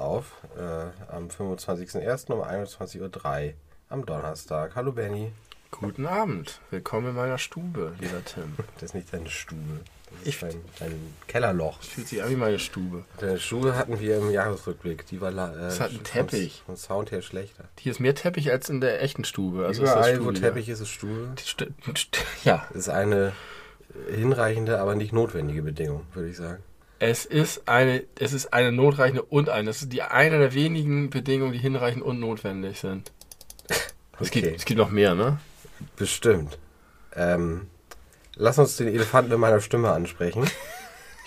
auf. Äh, am 25.01. um 21.03 Uhr am Donnerstag. Hallo Benny. Guten Abend. Willkommen in meiner Stube, lieber Tim. Das ist nicht deine Stube. Das ist Ich- dein, dein Kellerloch. Fühlt sich an wie meine Stube. Deine Stube hatten wir im Jahresrückblick. Die war äh, Es hat einen vom- Teppich. Vom Sound her schlechter. Hier ist mehr Teppich als in der echten Stube. Also ist das Überall, wo Studio. Teppich ist, ist Stube. St st ja, Das ist eine hinreichende, aber nicht notwendige Bedingung, würde ich sagen. es ist eine, es ist eine notreichende und eine. Das ist die eine der wenigen Bedingungen, die hinreichend und notwendig sind. Es, gibt, es gibt noch mehr, ne? Bestimmt. Ähm, lass uns den Elefanten in meiner Stimme ansprechen.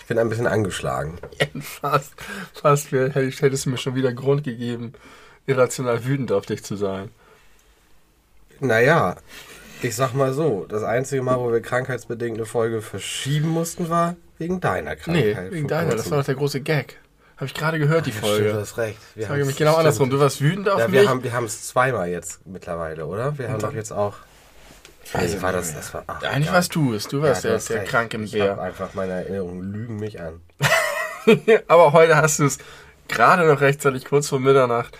Ich bin ein bisschen angeschlagen. Fast, fast ich- hättest du mir schon wieder Grund gegeben, irrational wütend auf dich zu sein. Naja, ich sag mal so, das einzige Mal, wo wir krankheitsbedingt eine Folge verschieben mussten, war wegen deiner Nee, Krankheit. wegen vor deiner. Das war doch der große Gag. Habe ich gerade gehört, die Ja, Stimmt, du Folge. hast recht. Wir Ich sage mich genau stimmt. andersrum. Du warst wütend auf Ja, mich. wir haben wir es zweimal jetzt mittlerweile, oder? Wir haben doch jetzt auch. Ich war das, das war, ach, Eigentlich egal. warst du es. Du warst Ja, der, der krank im Ich Bär. einfach meine Erinnerungen lügen mich an. Aber heute hast du es gerade noch rechtzeitig kurz vor Mitternacht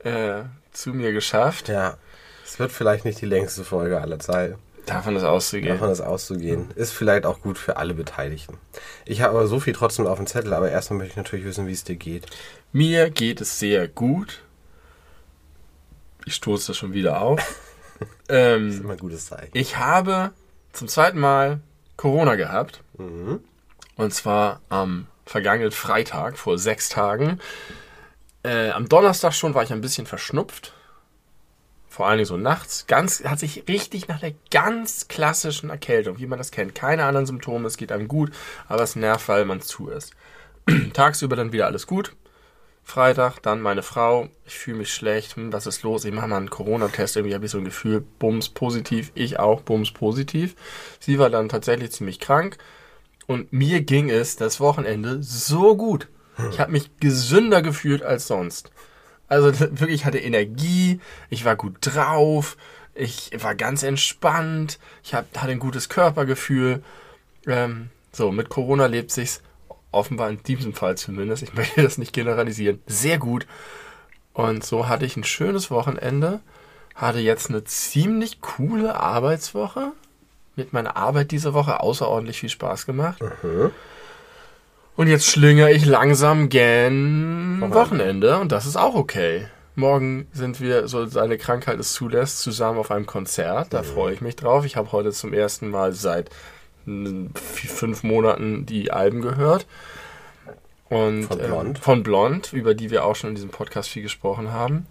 äh, zu mir geschafft. Ja, es wird vielleicht nicht die längste Folge aller Zeiten. Davon ist auszugehen. Davon ist auszugehen. Ist vielleicht auch gut für alle Beteiligten. Ich habe aber so viel trotzdem auf dem Zettel, aber erstmal möchte ich natürlich wissen, wie es dir geht. Mir geht es sehr gut. Ich stoße das schon wieder auf. Das ist ähm, immer ein gutes Zeichen. ich habe zum zweiten Mal Corona gehabt. Mhm. Und zwar am vergangenen Freitag, vor sechs Tagen. Äh, am Donnerstag schon war ich ein bisschen verschnupft. Vor allen Dingen so nachts. Ganz, hat sich richtig nach der ganz klassischen Erkältung, wie man das kennt. Keine anderen Symptome, es geht einem gut, aber es nervt, weil man zu ist. Tagsüber dann wieder alles gut. Freitag, dann meine Frau, ich fühle mich schlecht, hm, was ist los? Ich mache mal einen Corona-Test, irgendwie habe ich so ein Gefühl, Bums positiv, ich auch, Bums positiv. Sie war dann tatsächlich ziemlich krank und mir ging es das Wochenende so gut. Ich habe mich gesünder gefühlt als sonst. Also wirklich, ich hatte Energie, ich war gut drauf, ich war ganz entspannt, ich hab, hatte ein gutes Körpergefühl. Ähm, so, mit Corona lebt sich's offenbar in diesem Fall zumindest, ich möchte das nicht generalisieren, sehr gut. Und so hatte ich ein schönes Wochenende, hatte jetzt eine ziemlich coole Arbeitswoche. Mit meiner Arbeit diese Woche außerordentlich viel Spaß gemacht. Und jetzt schlingere ich langsam gen Wochenende. Wochenende und das ist auch okay. Morgen sind wir, so seine Krankheit es zulässt, zusammen auf einem Konzert. Da freue ich mich drauf. Ich habe heute zum ersten Mal seit fünf Monaten die Alben gehört. Und, Von ähm, Blond. von Blond, über die wir auch schon in diesem Podcast viel gesprochen haben.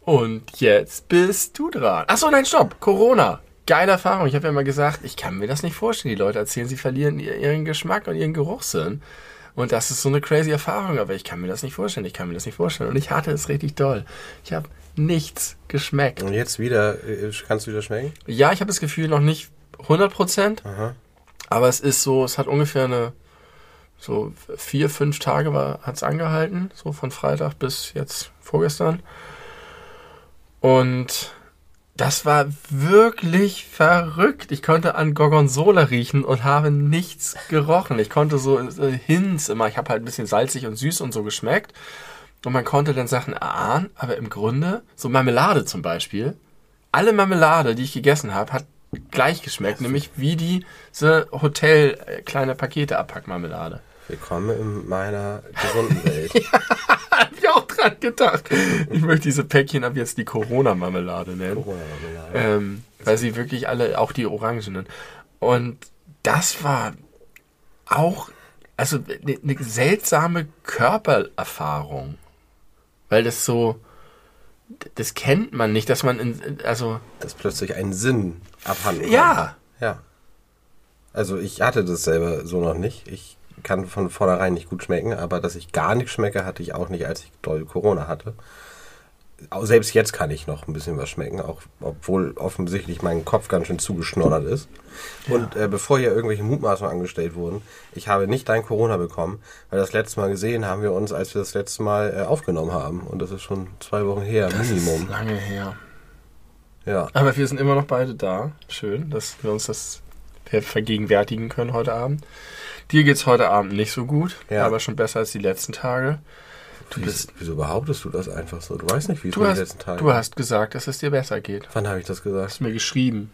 Und jetzt bist du dran. Achso, nein, stopp. Corona. Geile Erfahrung. Ich habe ja mal gesagt, ich kann mir das nicht vorstellen. Die Leute erzählen, sie verlieren ihr- ihren Geschmack und ihren Geruchssinn. Und das ist so eine crazy Erfahrung, aber ich kann mir das nicht vorstellen. Ich kann mir das nicht vorstellen. Und ich hatte es richtig doll. Ich habe nichts geschmeckt. Und jetzt wieder, äh, kannst du wieder schmecken? Ja, ich habe das Gefühl noch nicht 100 Prozent, aber es ist so, es hat ungefähr eine, so vier, fünf Tage hat es angehalten, so von Freitag bis jetzt vorgestern. Und das war wirklich verrückt. Ich konnte an Gorgonzola riechen und habe nichts gerochen. Ich konnte so äh, Hints immer, ich habe halt ein bisschen salzig und süß und so geschmeckt. Und man konnte dann Sachen erahnen, aber im Grunde, so Marmelade zum Beispiel, alle Marmelade, die ich gegessen habe, hat gleich geschmeckt, nämlich wie diese Hotel äh, kleine Pakete Abpackmarmelade. Willkommen in meiner gesunden Welt. Hab ich auch dran gedacht. Ich möchte diese Päckchen ab jetzt die Corona-Marmelade nennen. Corona-Marmelade. Ähm, weil sie wirklich alle, auch die Orangenen. Und das war auch, also eine ne seltsame Körpererfahrung. Weil das so, das kennt man nicht, dass man in, also, Dass plötzlich ein Sinn abhanden ja. Ja. Also ich hatte das selber so noch nicht. Ich kann von vornherein nicht gut schmecken, aber dass ich gar nicht schmecke, hatte ich auch nicht, als ich doll Corona hatte. selbst jetzt kann ich noch ein bisschen was schmecken, auch obwohl offensichtlich mein Kopf ganz schön zugeschnoddert ist. Und äh, bevor hier irgendwelche Mutmaßungen angestellt wurden, ich habe nicht dein Corona bekommen, weil das letzte Mal gesehen haben wir uns, als wir das letzte Mal äh, aufgenommen haben. Und das ist schon zwei Wochen her, Das Minimum. ist lange her. Ja. Aber wir sind immer noch beide da. Schön, dass wir uns das ver- vergegenwärtigen können heute Abend. Dir geht's heute Abend nicht so gut, Ja. aber schon besser als die letzten Tage. Du Wieso, bist, wieso behauptest du das einfach so? Du weißt nicht, wie es du mir die letzten Tage du hast gesagt, dass es dir besser geht. Wann habe ich das gesagt? Hast mir geschrieben.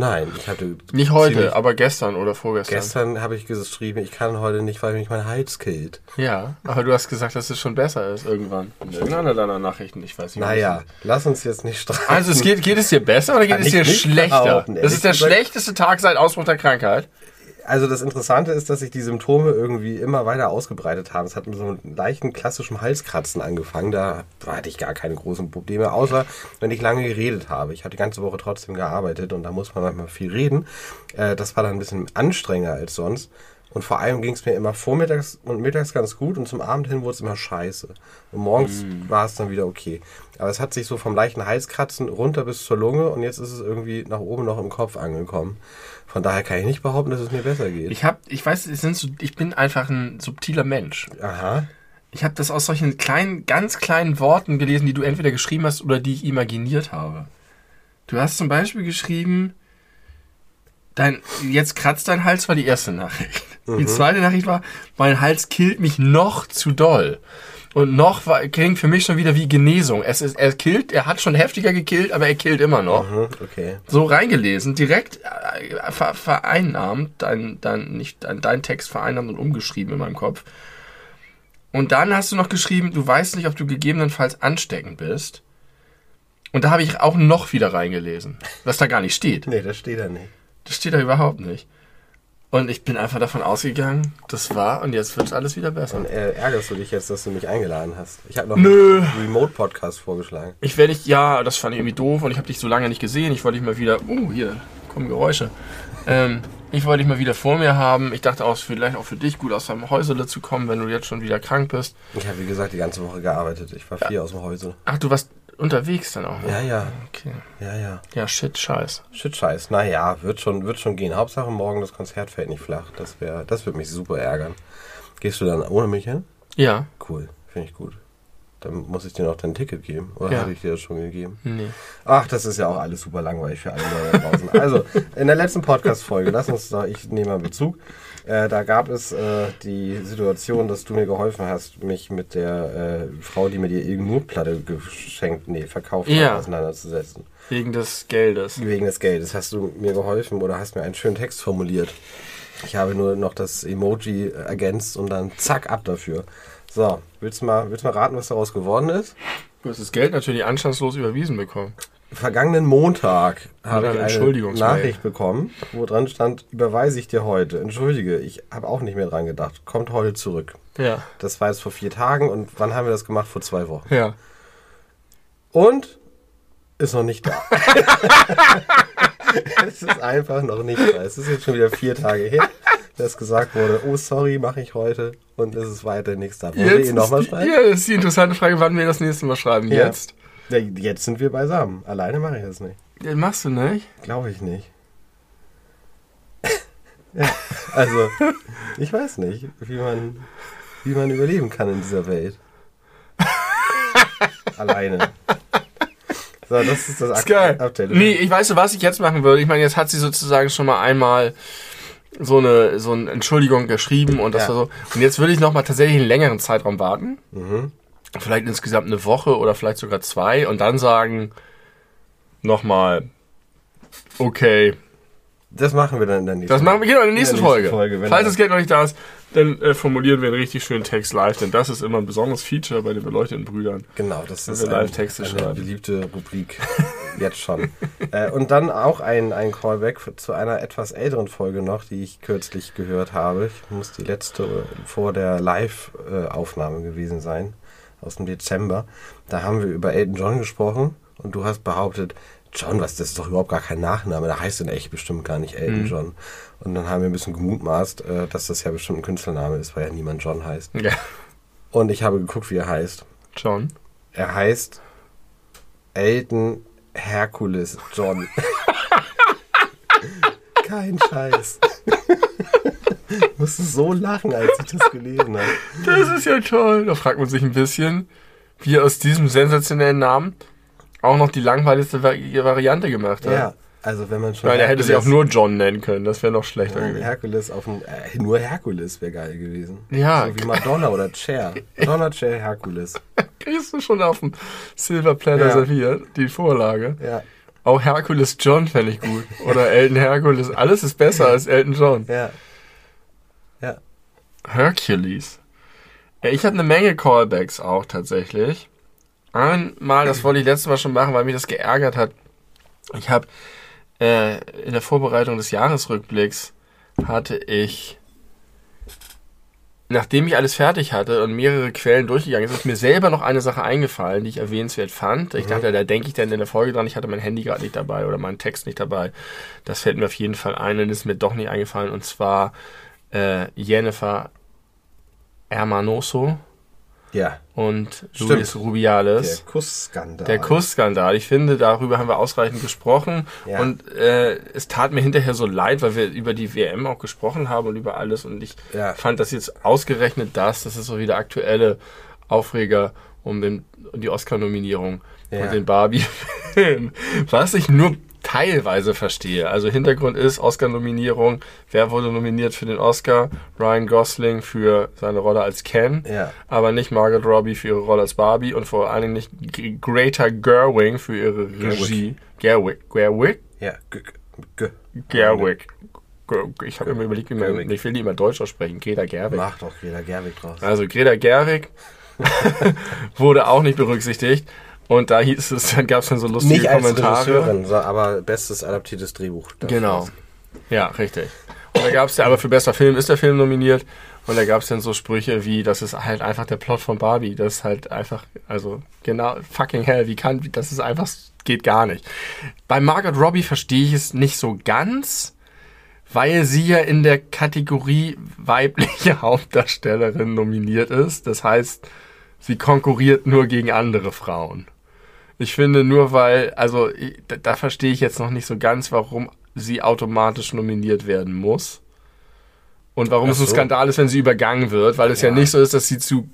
Nein, ich hatte. Nicht heute, aber gestern oder vorgestern. Gestern habe ich geschrieben, ich kann heute nicht, weil mich mein Hals killt. Ja, aber du hast gesagt, dass es schon besser ist irgendwann. In irgendeiner deiner Nachrichten, ich weiß nicht. Naja, lass uns jetzt nicht streiten. Also es geht, geht es dir besser oder geht Kann es dir schlechter? behaupten, Das ist der schlechteste Tag seit Ausbruch der Krankheit. Also das Interessante ist, dass sich die Symptome irgendwie immer weiter ausgebreitet haben. Es hat mit so einem leichten klassischen Halskratzen angefangen. Da hatte ich gar keine großen Probleme, außer wenn ich lange geredet habe. Ich habe die ganze Woche trotzdem gearbeitet und da muss man manchmal viel reden. Äh, Das war dann ein bisschen anstrengender als sonst. Und vor allem ging es mir immer vormittags und mittags ganz gut und zum Abend hin wurde es immer scheiße. Und morgens war es dann wieder okay. Aber es hat sich so vom leichten Halskratzen runter bis zur Lunge und jetzt ist es irgendwie nach oben noch im Kopf angekommen. Von daher kann ich nicht behaupten, dass es mir besser geht. Ich hab, ich weiß, es sind ich bin einfach ein subtiler Mensch. Aha. Ich habe das aus solchen kleinen, ganz kleinen Worten gelesen, die du entweder geschrieben hast oder die ich imaginiert habe. Du hast zum Beispiel geschrieben, dein, jetzt kratzt dein Hals war die erste Nachricht. Die zweite Nachricht war, mein Hals killt mich noch zu doll. Und noch war, klingt für mich schon wieder wie Genesung. Es ist, er killt, er hat schon heftiger gekillt, aber er killt immer noch. Mhm, okay. So reingelesen, direkt äh, ver vereinnahmt, dein, dein, nicht, dein, dein Text vereinnahmt und umgeschrieben in meinem Kopf. Und dann hast du noch geschrieben, du weißt nicht, ob du gegebenenfalls ansteckend bist. Und da habe ich auch noch wieder reingelesen, was da gar nicht steht. Nee, das steht da nicht. Das steht da überhaupt nicht. Und ich bin einfach davon ausgegangen, das war und jetzt wird alles wieder besser. Und äh, ärgerst du dich jetzt, dass du mich eingeladen hast? Ich habe noch Nö. einen Remote-Podcast vorgeschlagen. Ich werde dich, ja, das fand ich irgendwie doof und ich habe dich so lange nicht gesehen. Ich wollte dich mal wieder, uh, hier kommen Geräusche. Ähm, ich wollte dich mal wieder vor mir haben. Ich dachte auch, es vielleicht auch für dich gut aus deinem Häusele zu kommen, wenn du jetzt schon wieder krank bist. Ich habe, wie gesagt, die ganze Woche gearbeitet. Ich war viel aus dem Häuser. Ach, du warst unterwegs dann auch. ne? Ja, ja. Okay. Ja, ja. Ja, shit, scheiß. Shit, scheiß. Naja, wird schon, wird schon gehen. Hauptsache morgen das Konzert fällt nicht flach. Das wäre, das würde mich super ärgern. Gehst du dann ohne mich hin? Ja, Cool. Finde ich gut. Dann muss ich dir noch dein Ticket geben. Oder Ja. hatte ich dir das schon gegeben? nee. Ach, das ist ja auch alles super langweilig für alle Leute da draußen. Also, in der letzten Podcast-Folge, lass uns da, ich nehme mal Bezug. Äh, da gab es äh, die Situation, dass du mir geholfen hast, mich mit der äh, Frau, die mir die Ilgnur-Platte geschenkt, nee, verkauft Ja. hat, auseinanderzusetzen. Wegen des Geldes. Wegen des Geldes hast du mir geholfen oder hast mir einen schönen Text formuliert. Ich habe nur noch das Emoji ergänzt und dann zack, ab dafür. So, willst du mal, willst du mal raten, was daraus geworden ist? Du hast das Geld natürlich anstandslos überwiesen bekommen. Vergangenen Montag habe ich eine. Nachricht bekommen, wo dran stand, überweise ich dir heute. Entschuldige, ich habe auch nicht mehr dran gedacht. Kommt heute zurück. Ja. Das war jetzt vor vier Tagen und wann haben wir das gemacht? Vor zwei Wochen. Ja. Und ist noch nicht da. es ist einfach noch nicht da. Es ist jetzt schon wieder vier Tage her, dass gesagt wurde, oh sorry, mache ich heute und es ist weiter nichts da. Wollen wir ihn nochmal schreiben? ja, das ist die interessante Frage, wann wir das nächste Mal schreiben. Ja. Jetzt. Ja, Jetzt sind wir beisammen. Alleine mache ich das nicht. Ja, machst du nicht? Glaube ich nicht. ja, also, ich weiß nicht, wie man, wie man überleben kann in dieser Welt. Alleine. So, das ist das geil. Update. Nee, ich weiß, was ich jetzt machen würde. Ich meine, jetzt hat sie sozusagen schon mal einmal so eine, so eine Entschuldigung geschrieben und das Ja. war so. Und jetzt würde ich noch mal tatsächlich einen längeren Zeitraum warten. Mhm. Vielleicht insgesamt eine Woche oder vielleicht sogar zwei und dann sagen, nochmal, okay. Das machen wir dann in der nächsten Das machen wir genau in der nächsten, In der nächsten Folge. Folge, Falls das Geld noch nicht da ist, dann äh, formulieren wir einen richtig schönen Text live, denn das ist immer ein besonderes Feature bei den beleuchteten Brüdern. Genau, das ist eine beliebte Rubrik. Jetzt schon. äh, und dann auch ein, ein Callback zu einer etwas älteren Folge noch, die ich kürzlich gehört habe. Ich muss die letzte äh, vor der Live-Aufnahme gewesen sein, aus dem Dezember. Da haben wir über Elton John gesprochen und du hast behauptet, John, was, das ist doch überhaupt gar kein Nachname, da heißt in echt bestimmt gar nicht Mhm. Elton John. Und dann haben wir ein bisschen gemutmaßt, äh, dass das ja bestimmt ein Künstlername ist, weil ja niemand John heißt. Ja. Und ich habe geguckt, wie er heißt. John. Er heißt Elton Herkules John. Kein Scheiß. ich musste so lachen, als ich das gelesen habe. Das ist ja toll. Da fragt man sich ein bisschen, wie er aus diesem sensationellen Namen auch noch die langweiligste Vari- Variante gemacht hat. Ja, also wenn man schon. Weil er hätte sich auch Herkules- nur John nennen können. Das wäre noch schlechter gewesen. Herkules auf dem. Äh, nur Herkules wäre geil gewesen. Ja. So wie Madonna oder Cher. Madonna, Cher, Herkules. Kriegst du schon auf dem Silver Platter Ja. serviert, die Vorlage. Ja, Auch Hercules John fände ich gut. Oder Elton Hercules. Alles ist besser als Elton John. ja. Ja. Hercules. Ja, ich habe eine Menge Callbacks auch tatsächlich. Einmal, das wollte ich letztes Mal schon machen, weil mich das geärgert hat. Ich habe äh, in der Vorbereitung des Jahresrückblicks hatte ich, nachdem ich alles fertig hatte und mehrere Quellen durchgegangen sind, ist mir selber noch eine Sache eingefallen, die ich erwähnenswert fand. Ich dachte, da denke ich dann in der Folge dran, ich hatte mein Handy gerade nicht dabei oder meinen Text nicht dabei. Das fällt mir auf jeden Fall ein und ist mir doch nicht eingefallen. Und zwar äh, Jennifer Hermanoso Ja. und Stimmt. Luis Der Rubiales. Kussskandal. Der Kussskandal. Ich finde, darüber haben wir ausreichend gesprochen. Ja. Und äh, es tat mir hinterher so leid, weil wir über die WM auch gesprochen haben und über alles. Und ich Ja. fand das jetzt ausgerechnet das. Das ist so wie der aktuelle Aufreger um, den, um die Oscar-Nominierung Ja. und den Barbie-Film. Was ich nur teilweise verstehe. Also Hintergrund ist Oscar-Nominierung. Wer wurde nominiert für den Oscar? Ryan Gosling für seine Rolle als Ken Ja. aber nicht Margot Robbie für ihre Rolle als Barbie und vor allen Dingen nicht Greta Gerwig für ihre Regie. Gerwig. Gerwig? Ja. G G Gerwig. Ger- Ich habe immer überlegt, wie man, Gerwig. ich will die immer Deutsch aussprechen. Greta Gerwig. Macht doch jeder Gerwig draus. Also Greta Gerwig wurde auch nicht berücksichtigt. Und da hieß es, dann gab es dann so lustige Nicht als Kommentare. Regisseurin, so, aber bestes adaptiertes Drehbuch. Genau. Ja, richtig. Und da gab es ja, aber für bester Film ist der Film nominiert. Und da gab es dann so Sprüche wie, das ist halt einfach der Plot von Barbie. Das ist halt einfach, also genau, fucking hell, wie kann, das ist einfach, geht gar nicht. Bei Margot Robbie verstehe ich es nicht so ganz, weil sie ja in der Kategorie weibliche Hauptdarstellerin nominiert ist. Das heißt, sie konkurriert nur gegen andere Frauen. Ich finde nur, weil, also ich, da, da verstehe ich jetzt noch nicht so ganz, warum sie automatisch nominiert werden muss. Und warum Ach es ein so. Skandal ist, wenn sie übergangen wird, weil es ja, Ja. nicht so ist, dass sie zu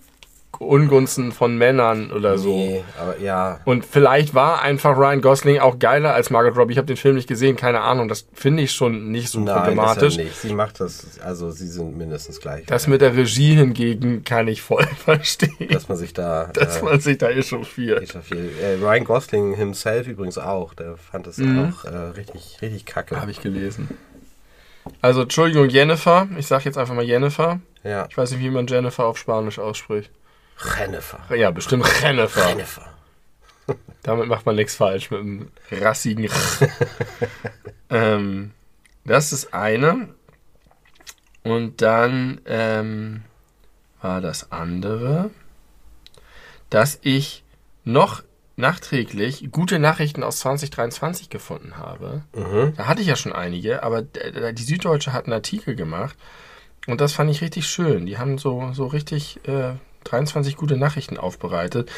Ungunsten von Männern oder so. Nee, aber ja. Und vielleicht war einfach Ryan Gosling auch geiler als Margot Robbie. Ich habe den Film nicht gesehen, keine Ahnung. Das finde ich schon nicht so Nein, problematisch. ist er nicht. Sie macht das, also sie sind mindestens gleich. Das mit der Regie hingegen kann ich voll verstehen, dass man sich da dass äh, man sich da echauffiert. echauffiert. Äh, Ryan Gosling himself übrigens auch. Der fand das auch äh, richtig, richtig kacke. Habe ich gelesen. Also, Entschuldigung, Jennifer. Ich sage jetzt einfach mal Jennifer. Ja. Ich weiß nicht, wie man Jennifer auf Spanisch ausspricht. Jennifer. Ja, bestimmt Jennifer. Jennifer. Damit macht man nichts falsch mit einem rassigen ähm, Das ist eine. Und dann ähm, war das andere, dass ich noch nachträglich gute Nachrichten aus 2023 gefunden habe. Mhm. Da hatte ich ja schon einige, aber die Süddeutsche hat einen Artikel gemacht und das fand ich richtig schön. Die haben so, so richtig äh, 23 gute Nachrichten aufbereitet.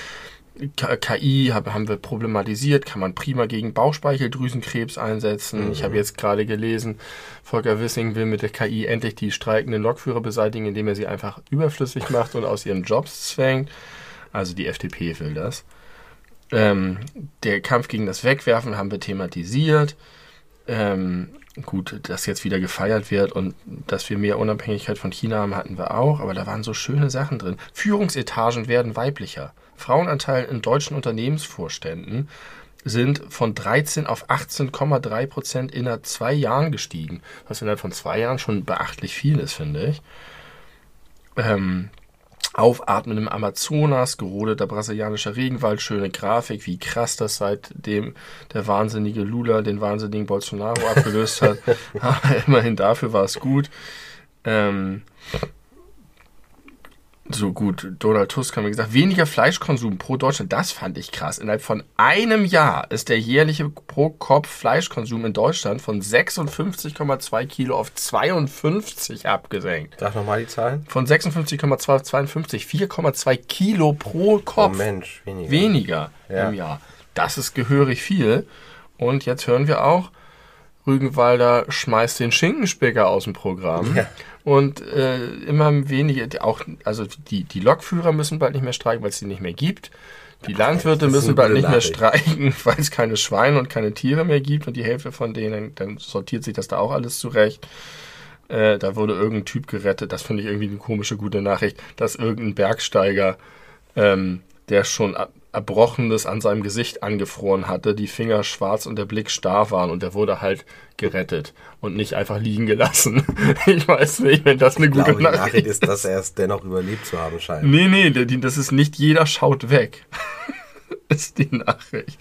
KI hab, haben wir problematisiert, kann man prima gegen Bauchspeicheldrüsenkrebs einsetzen. Ich habe jetzt gerade gelesen, Volker Wissing will mit der KI endlich die streikenden Lokführer beseitigen, indem er sie einfach überflüssig macht und aus ihren Jobs zwängt. Also die FDP will das. Ähm, der Kampf gegen das Wegwerfen haben wir thematisiert. Ähm, gut, dass jetzt wieder gefeiert wird und dass wir mehr Unabhängigkeit von China haben, hatten wir auch, aber da waren so schöne Sachen drin. Führungsetagen werden weiblicher. Frauenanteil in deutschen Unternehmensvorständen sind von 13 auf 18,3 Prozent innerhalb zwei Jahren gestiegen, was innerhalb von zwei Jahren schon beachtlich viel ist, finde ich. Ähm, Aufatmen im Amazonas, gerodeter brasilianischer Regenwald, schöne Grafik, wie krass das seitdem der wahnsinnige Lula den wahnsinnigen Bolsonaro abgelöst hat. Aber immerhin dafür war es gut. Ähm, so gut, Donald Tusk haben wir gesagt, weniger Fleischkonsum pro Deutschland, das fand ich krass. Innerhalb von einem Jahr ist der jährliche pro Kopf Fleischkonsum in Deutschland von 56,2 Kilo auf 52 abgesenkt. Sag nochmal die Zahlen. Von 56,2 auf 52, 4,2 Kilo pro Oh Kopf Mensch, weniger. weniger Ja. im Jahr. Das ist gehörig viel. Und jetzt hören wir auch, Rügenwalder schmeißt den Schinkenspicker aus dem Programm. Ja. Und äh, immer weniger, auch, also die, die Lokführer müssen bald nicht mehr streiken, weil es sie nicht mehr gibt. Die Landwirte müssen bald nicht mehr streiken, weil es keine Schweine und keine Tiere mehr gibt und die Hälfte von denen, dann sortiert sich das da auch alles zurecht. Äh, da wurde irgendein Typ gerettet, das finde ich irgendwie eine komische gute Nachricht, dass irgendein Bergsteiger, ähm, der schon ab- Erbrochenes an seinem Gesicht angefroren hatte, die Finger schwarz und der Blick starr waren und der wurde halt gerettet und nicht einfach liegen gelassen. Ich weiß nicht, wenn das eine Ich gute glaube, die Nachricht Nachricht ist, dass er es dennoch überlebt zu haben scheint. Nee, nee, das ist nicht jeder schaut weg. ist die Nachricht.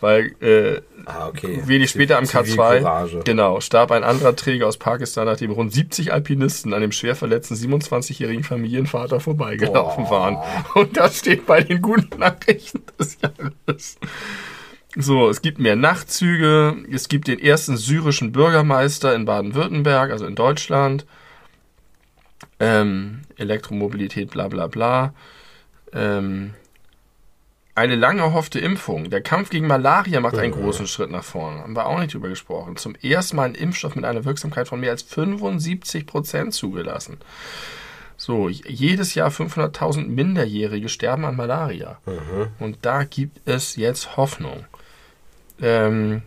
Weil äh, Ah, okay. wenig später am K2 Zivilcourage. genau, starb ein anderer Träger aus Pakistan, nachdem rund 70 Alpinisten an dem schwer verletzten 27-jährigen Familienvater vorbeigelaufen Boah. waren. Und das steht bei den guten Nachrichten des Jahres. So, es gibt mehr Nachtzüge, es gibt den ersten syrischen Bürgermeister in Baden-Württemberg, also in Deutschland. Ähm, Elektromobilität, bla bla bla. Ähm, eine lange erhoffte Impfung. Der Kampf gegen Malaria macht einen großen Schritt nach vorne. Haben wir auch nicht drüber gesprochen. Zum ersten Mal ein Impfstoff mit einer Wirksamkeit von mehr als 75 Prozent zugelassen. So, jedes Jahr 500.000 Minderjährige sterben an Malaria. Und da gibt es jetzt Hoffnung. Ähm,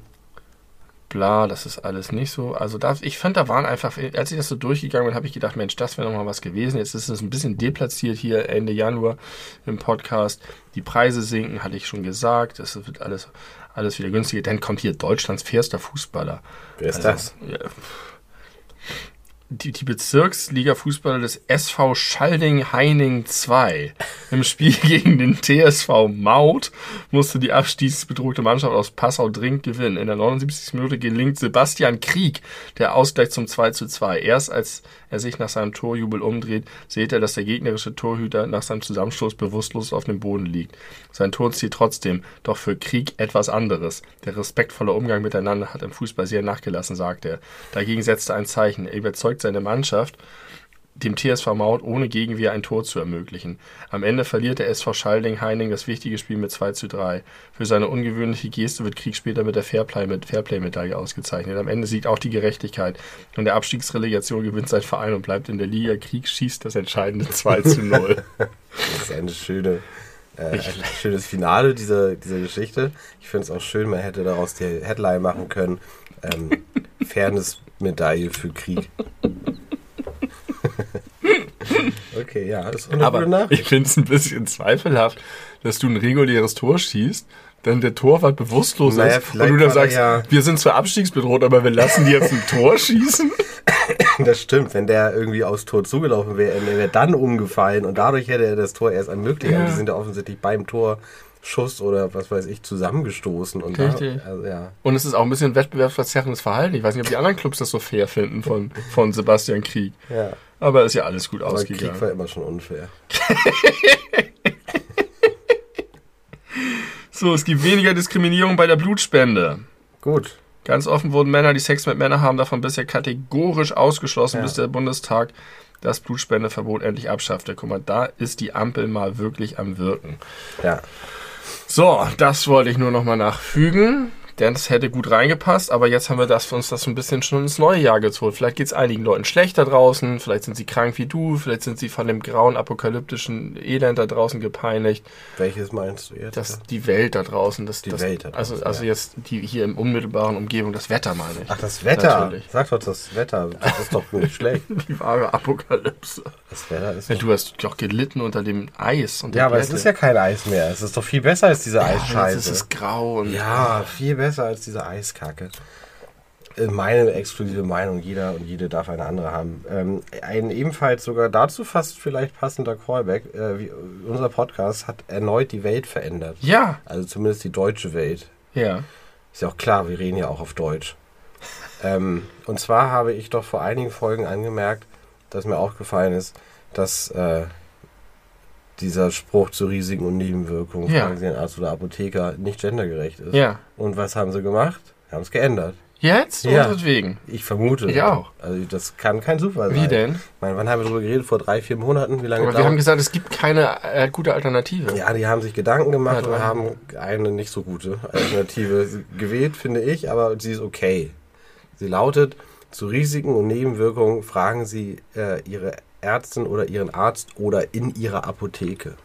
bla, das ist alles nicht so. Also da, ich fand, da waren einfach, als ich das so durchgegangen bin, habe ich gedacht, Mensch, das wäre noch mal was gewesen. Jetzt ist es ein bisschen deplatziert hier Ende Januar im Podcast. Die Preise sinken, hatte ich schon gesagt. Es wird alles, alles wieder günstiger. Dann kommt hier Deutschlands fairster Fußballer. Wer ist Also, das? Ja, die, die Bezirksliga-Fußballer des SV Schalding-Heining 2. Im Spiel gegen den TSV Maut musste die abstiegsbedrohte Mannschaft aus Passau dringend gewinnen. In der 79. Minute gelingt Sebastian Krieg der Ausgleich zum 2 zu 2. Erst als er sich nach seinem Torjubel umdreht, sieht er, dass der gegnerische Torhüter nach seinem Zusammenstoß bewusstlos auf dem Boden liegt. Sein Tor zieht trotzdem, doch für Krieg etwas anderes. Der respektvolle Umgang miteinander hat im Fußball sehr nachgelassen, sagt er. Dagegen setzt er ein Zeichen. Er überzeugt seine Mannschaft, dem TSV Maut ohne Gegenwehr ein Tor zu ermöglichen. Am Ende verliert der SV Schalding-Heining das wichtige Spiel mit 2 zu 3. Für seine ungewöhnliche Geste wird Krieg später mit der Fairplay-Medaille ausgezeichnet. Am Ende siegt auch die Gerechtigkeit. Und der Abstiegsrelegation gewinnt sein Verein und bleibt in der Liga. Krieg schießt das entscheidende 2 zu 0. Das ist eine schöne, äh, ein schönes Finale dieser, dieser Geschichte. Ich finde es auch schön, man hätte daraus die Headline machen können. Ähm, Fairness-Medaille für Krieg. okay, ja, das ist eine Aber gute Nachricht. ich finde es ein bisschen zweifelhaft, dass du ein reguläres Tor schießt, dann der Torwart bewusstlos Naja, ist und du dann sagst, ja- wir sind zwar abstiegsbedroht, aber wir lassen die jetzt ein Tor schießen. Das stimmt, wenn der irgendwie aufs Tor zugelaufen wäre, er wäre dann umgefallen und dadurch hätte er das Tor erst ermöglicht. Ja. Die sind ja offensichtlich beim Torschuss oder was weiß ich zusammengestoßen. Und Richtig. Da, also, ja. Und es ist auch ein bisschen wettbewerbsverzerrendes Verhalten. Ich weiß nicht, ob die anderen Clubs das so fair finden von, von Sebastian Krieg. ja. Aber ist ja alles gut Aber Krieg ausgegangen. war immer schon unfair. So, es gibt weniger Diskriminierung bei der Blutspende. Gut. Ganz offen wurden Männer, die Sex mit Männern haben, davon bisher kategorisch ausgeschlossen, Ja. bis der Bundestag das Blutspendeverbot endlich abschaffte. Guck mal, da ist die Ampel mal wirklich am Wirken. Ja. So, das wollte ich nur noch mal nachfügen, denn es hätte gut reingepasst, aber jetzt haben wir das, uns das so ein bisschen schon ins neue Jahr gezogen. Vielleicht geht es einigen Leuten schlecht da draußen, vielleicht sind sie krank wie du, vielleicht sind sie von dem grauen apokalyptischen Elend da draußen gepeinigt. Welches meinst du jetzt? Das, die Welt da draußen, das, Die das, Welt da draußen, also, also ja. jetzt die hier im unmittelbaren Umgebung, das Wetter meine ich. Ach, das Wetter. Natürlich. Sag doch das Wetter. Das ist doch nicht schlecht. Die wahre Apokalypse. Das Wetter ist. Ja, du hast doch gelitten unter dem Eis und ja, aber es Glätte. ist ja kein Eis mehr. Es ist doch viel besser als diese Ja, Eisscheiße. ist es grau und Ja, viel besser als diese Eiskacke. Äh, Meine exklusive Meinung, jeder und jede darf eine andere haben. Ähm, ein ebenfalls sogar dazu fast vielleicht passender Callback. Äh, wie, unser Podcast hat erneut die Welt verändert. ja, Also zumindest die deutsche Welt. ja. Ist ja auch klar, wir reden ja auch auf Deutsch. ähm, und zwar habe ich doch vor einigen Folgen angemerkt, dass mir aufgefallen ist, dass äh, dieser Spruch zu Risiken und Nebenwirkungen, Ja. fragen Sie den Arzt oder Apotheker, nicht gendergerecht ist. Ja. Und was haben sie gemacht? Haben es geändert. Jetzt? Ja. Unseretwegen. Ich vermute. Ich auch. Also das kann kein Zufall Wie sein. denn? Ich meine, wann haben wir darüber geredet? Vor drei, vier Monaten? Wie lange Aber wir haben gesagt, es gibt keine äh, gute Alternative. Ja, die haben sich Gedanken gemacht Ja, und haben eine nicht so gute Alternative gewählt, finde ich, aber sie ist okay. Sie lautet, zu Risiken und Nebenwirkungen fragen Sie äh, Ihre Ärztin oder Ihren Arzt oder in Ihrer Apotheke.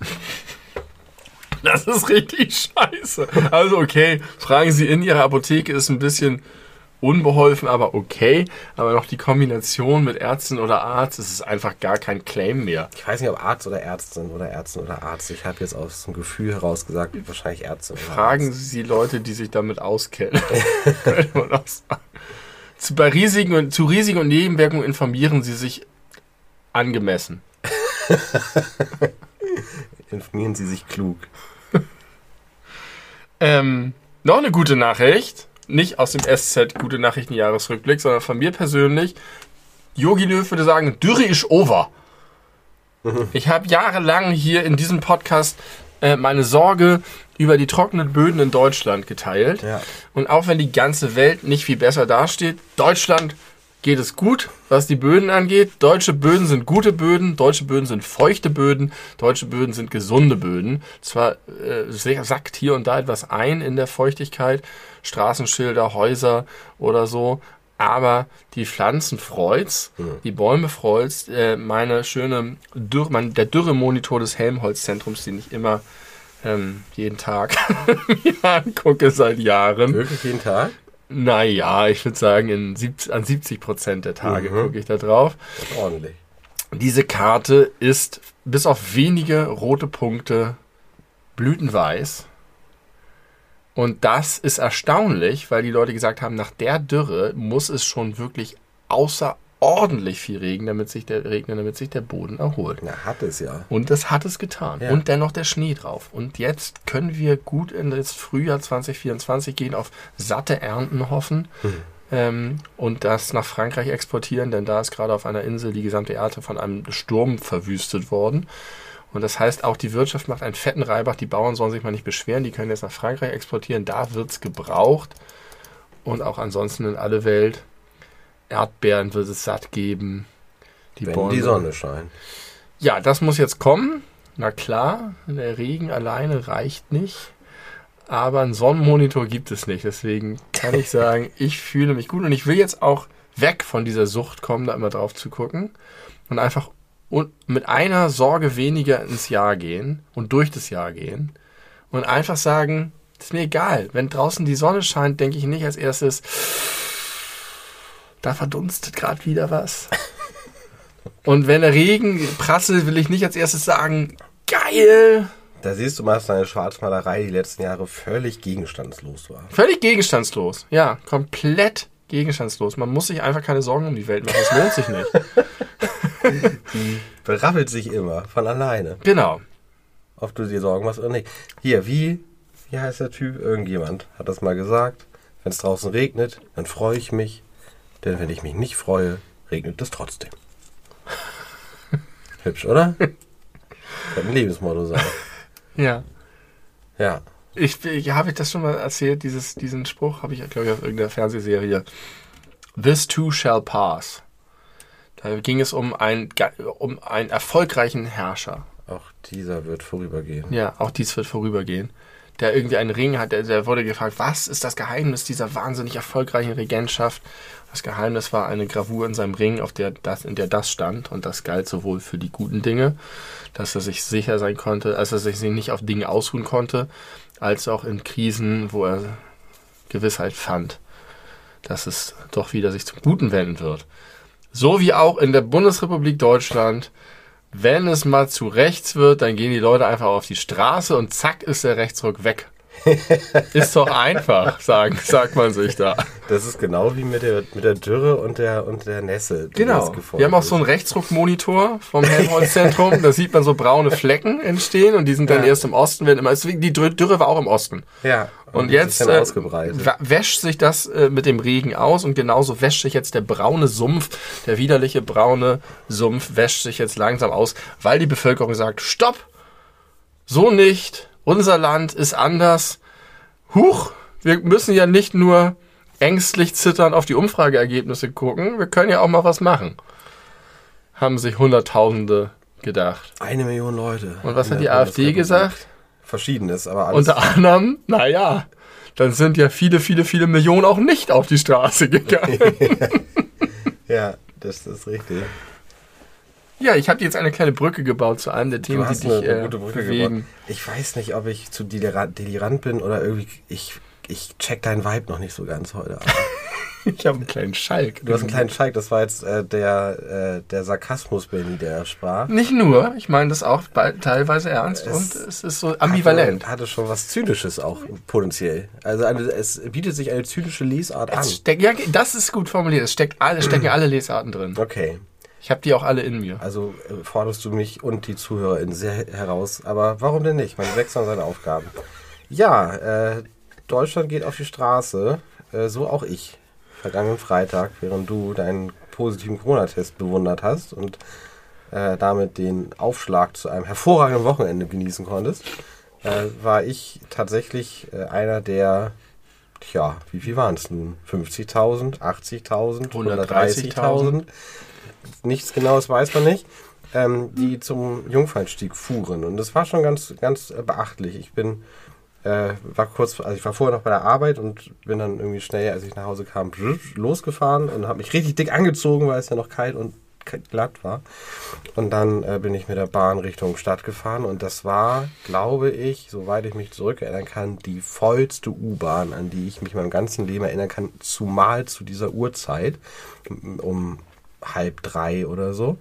Das ist richtig scheiße. Also okay, fragen Sie in Ihrer Apotheke ist ein bisschen unbeholfen, aber okay. Aber noch die Kombination mit Ärztin oder Arzt, es ist einfach gar kein Claim mehr. Ich weiß nicht, ob Arzt oder Ärztin oder Ärztin oder Arzt. Ich habe jetzt aus dem Gefühl heraus gesagt, wahrscheinlich Ärztin Fragen Arzt. Sie Leute, die sich damit auskennen. Zu, bei Risiken und, zu Risiken und Nebenwirkungen informieren Sie sich angemessen. Informieren Sie sich klug. Ähm, noch eine gute Nachricht. Nicht aus dem SZ Gute Nachrichten Jahresrückblick, sondern von mir persönlich. Yogi Löw würde sagen, Dürre ist over. Ich habe jahrelang hier in diesem Podcast äh, meine Sorge über die trockenen Böden in Deutschland geteilt. Ja. Und auch wenn die ganze Welt nicht viel besser dasteht, Deutschland geht es gut, was die Böden angeht. Deutsche Böden sind gute Böden, deutsche Böden sind feuchte Böden, deutsche Böden sind gesunde Böden. Zwar äh, sackt hier und da etwas ein in der Feuchtigkeit, Straßenschilder, Häuser oder so, aber die Pflanzen freut's, die Bäume freut's. Äh, meine schöne Dürre, mein, der Dürremonitor des Helmholtz-Zentrums, den ich immer ähm, jeden Tag mir angucke seit Jahren. Wirklich jeden Tag? Naja, ich würde sagen, in 70, an 70 Prozent der Tage Mhm. gucke ich da drauf. Ordentlich. Diese Karte ist bis auf wenige rote Punkte blütenweiß. Und das ist erstaunlich, weil die Leute gesagt haben, nach der Dürre muss es schon wirklich außerordentlich viel regnen, damit sich der, regnen, damit sich der Boden erholt. Na, hat es ja. Und das hat es getan. Ja. Und dennoch der Schnee drauf. Und jetzt können wir gut in das Frühjahr 2024 gehen, auf satte Ernten hoffen ähm, und das nach Frankreich exportieren, denn da ist gerade auf einer Insel die gesamte Erde von einem Sturm verwüstet worden. Und das heißt, auch die Wirtschaft macht einen fetten Reibach. Die Bauern sollen sich mal nicht beschweren. Die können jetzt nach Frankreich exportieren. Da wird's gebraucht. Und auch ansonsten in alle Welt. Erdbeeren wird es satt geben. Die Wenn Bäume. die Sonne scheint. Ja, das muss jetzt kommen. Na klar, der Regen alleine reicht nicht. Aber einen Sonnenmonitor gibt es nicht. Deswegen kann ich sagen, ich fühle mich gut. Und ich will jetzt auch weg von dieser Sucht kommen, da immer drauf zu gucken. Und einfach un- mit einer Sorge weniger ins Jahr gehen und durch das Jahr gehen. Und einfach sagen, ist mir egal. Wenn draußen die Sonne scheint, denke ich nicht als erstes, da verdunstet gerade wieder was. Und wenn der Regen prasselt, will ich nicht als erstes sagen, geil. Da siehst du mal, dass deine Schwarzmalerei die letzten Jahre völlig gegenstandslos war. Völlig gegenstandslos. Ja, komplett gegenstandslos. Man muss sich einfach keine Sorgen um die Welt machen. Das lohnt sich nicht. Berappelt sich immer von alleine. Genau. Ob du dir Sorgen machst oder nicht. Hier, wie, wie heißt der Typ? Irgendjemand hat das mal gesagt. Wenn es draußen regnet, dann freue ich mich. Denn wenn ich mich nicht freue, regnet es trotzdem. Hübsch, oder? Könnte ein Lebensmotto sein. Ja. Ja. Ich, ich habe ich das schon mal erzählt, dieses, diesen Spruch habe ich, glaube ich, auf irgendeiner Fernsehserie. This too shall pass. Da ging es um, ein, um einen erfolgreichen Herrscher. Auch dieser wird vorübergehen. Ja, auch dies wird vorübergehen. Der irgendwie einen Ring hat, der, der wurde gefragt, was ist das Geheimnis dieser wahnsinnig erfolgreichen Regentschaft? Das Geheimnis war eine Gravur in seinem Ring, auf der das, in der das stand. Und das galt sowohl für die guten Dinge, dass er sich sicher sein konnte, als er sich nicht auf Dinge ausruhen konnte, als auch in Krisen, wo er Gewissheit fand, dass es doch wieder sich zum Guten wenden wird. So wie auch in der Bundesrepublik Deutschland wenn es mal zu rechts wird, dann gehen die Leute einfach auf die Straße und zack ist der Rechtsruck weg. ist doch einfach, sagen, sagt man sich da. Das ist genau wie mit der, mit der Dürre und der, und der Nässe. Genau. Wir haben auch so einen Rechtsruckmonitor vom Helmholtz-Zentrum. Da sieht man so braune Flecken entstehen und die sind dann Ja. erst im Osten. Wenn immer, die Dürre war auch im Osten. Ja. Und hat jetzt äh, wäscht sich das äh, mit dem Regen aus und genauso wäscht sich jetzt der braune Sumpf, der widerliche braune Sumpf wäscht sich jetzt langsam aus, weil die Bevölkerung sagt, stopp, so nicht, unser Land ist anders. Huch, wir müssen ja nicht nur ängstlich zitternd auf die Umfrageergebnisse gucken. Wir können ja auch mal was machen. Haben sich Hunderttausende gedacht. Eine Million Leute. Und was hat die AfD gesagt? Verschiedenes, aber alles. Unter anderem, naja, dann sind ja viele, viele, viele Millionen auch nicht auf die Straße gegangen. ja, das ist richtig. Ja, ich habe dir jetzt eine kleine Brücke gebaut zu einem der Themen, die dich eine, eine äh, gute Brücke bewegen. gebaut. Ich weiß nicht, ob ich zu delirant, delirant bin oder irgendwie. Ich, ich check deinen Vibe noch nicht so ganz heute. Ich habe einen kleinen Schalk. Du hast einen kleinen Schalk, das war jetzt äh, der, äh, der Sarkasmus, Benny, der sprach. Nicht nur, ich meine das auch teilweise ernst Es und es ist so ambivalent. Hatte, hatte schon was Zynisches auch potenziell. Also eine, es bietet sich eine zynische Lesart an. Es steckt, ja, das ist gut formuliert. Es steckt alle, stecken alle Lesarten drin. Okay, Ich habe die auch alle in mir. also äh, forderst du mich und die ZuhörerInnen sehr heraus. Aber warum denn nicht? Man wächst an seine Aufgaben. Ja, äh, Deutschland geht auf die Straße. Äh, so auch ich. Vergangenen Freitag, während du deinen positiven Corona-Test bewundert hast und äh, damit den Aufschlag zu einem hervorragenden Wochenende genießen konntest, äh, war ich tatsächlich äh, einer der, tja, wie viel waren es nun? 50.000, 80.000, 130.000? Nichts Genaues weiß man nicht. Ähm, die zum Jungfernstieg fuhren. Und das war schon ganz, ganz äh, beachtlich. Ich bin, äh, war kurz, also ich war vorher noch bei der Arbeit und bin dann irgendwie schnell, als ich nach Hause kam, losgefahren und habe mich richtig dick angezogen, weil es ja noch kalt und glatt war. Und dann äh, bin ich mit der Bahn Richtung Stadt gefahren und das war, glaube ich, soweit ich mich zurückerinnern kann, die vollste U-Bahn, an die ich mich meinem ganzen Leben erinnern kann, zumal zu dieser Uhrzeit, um halb drei oder so.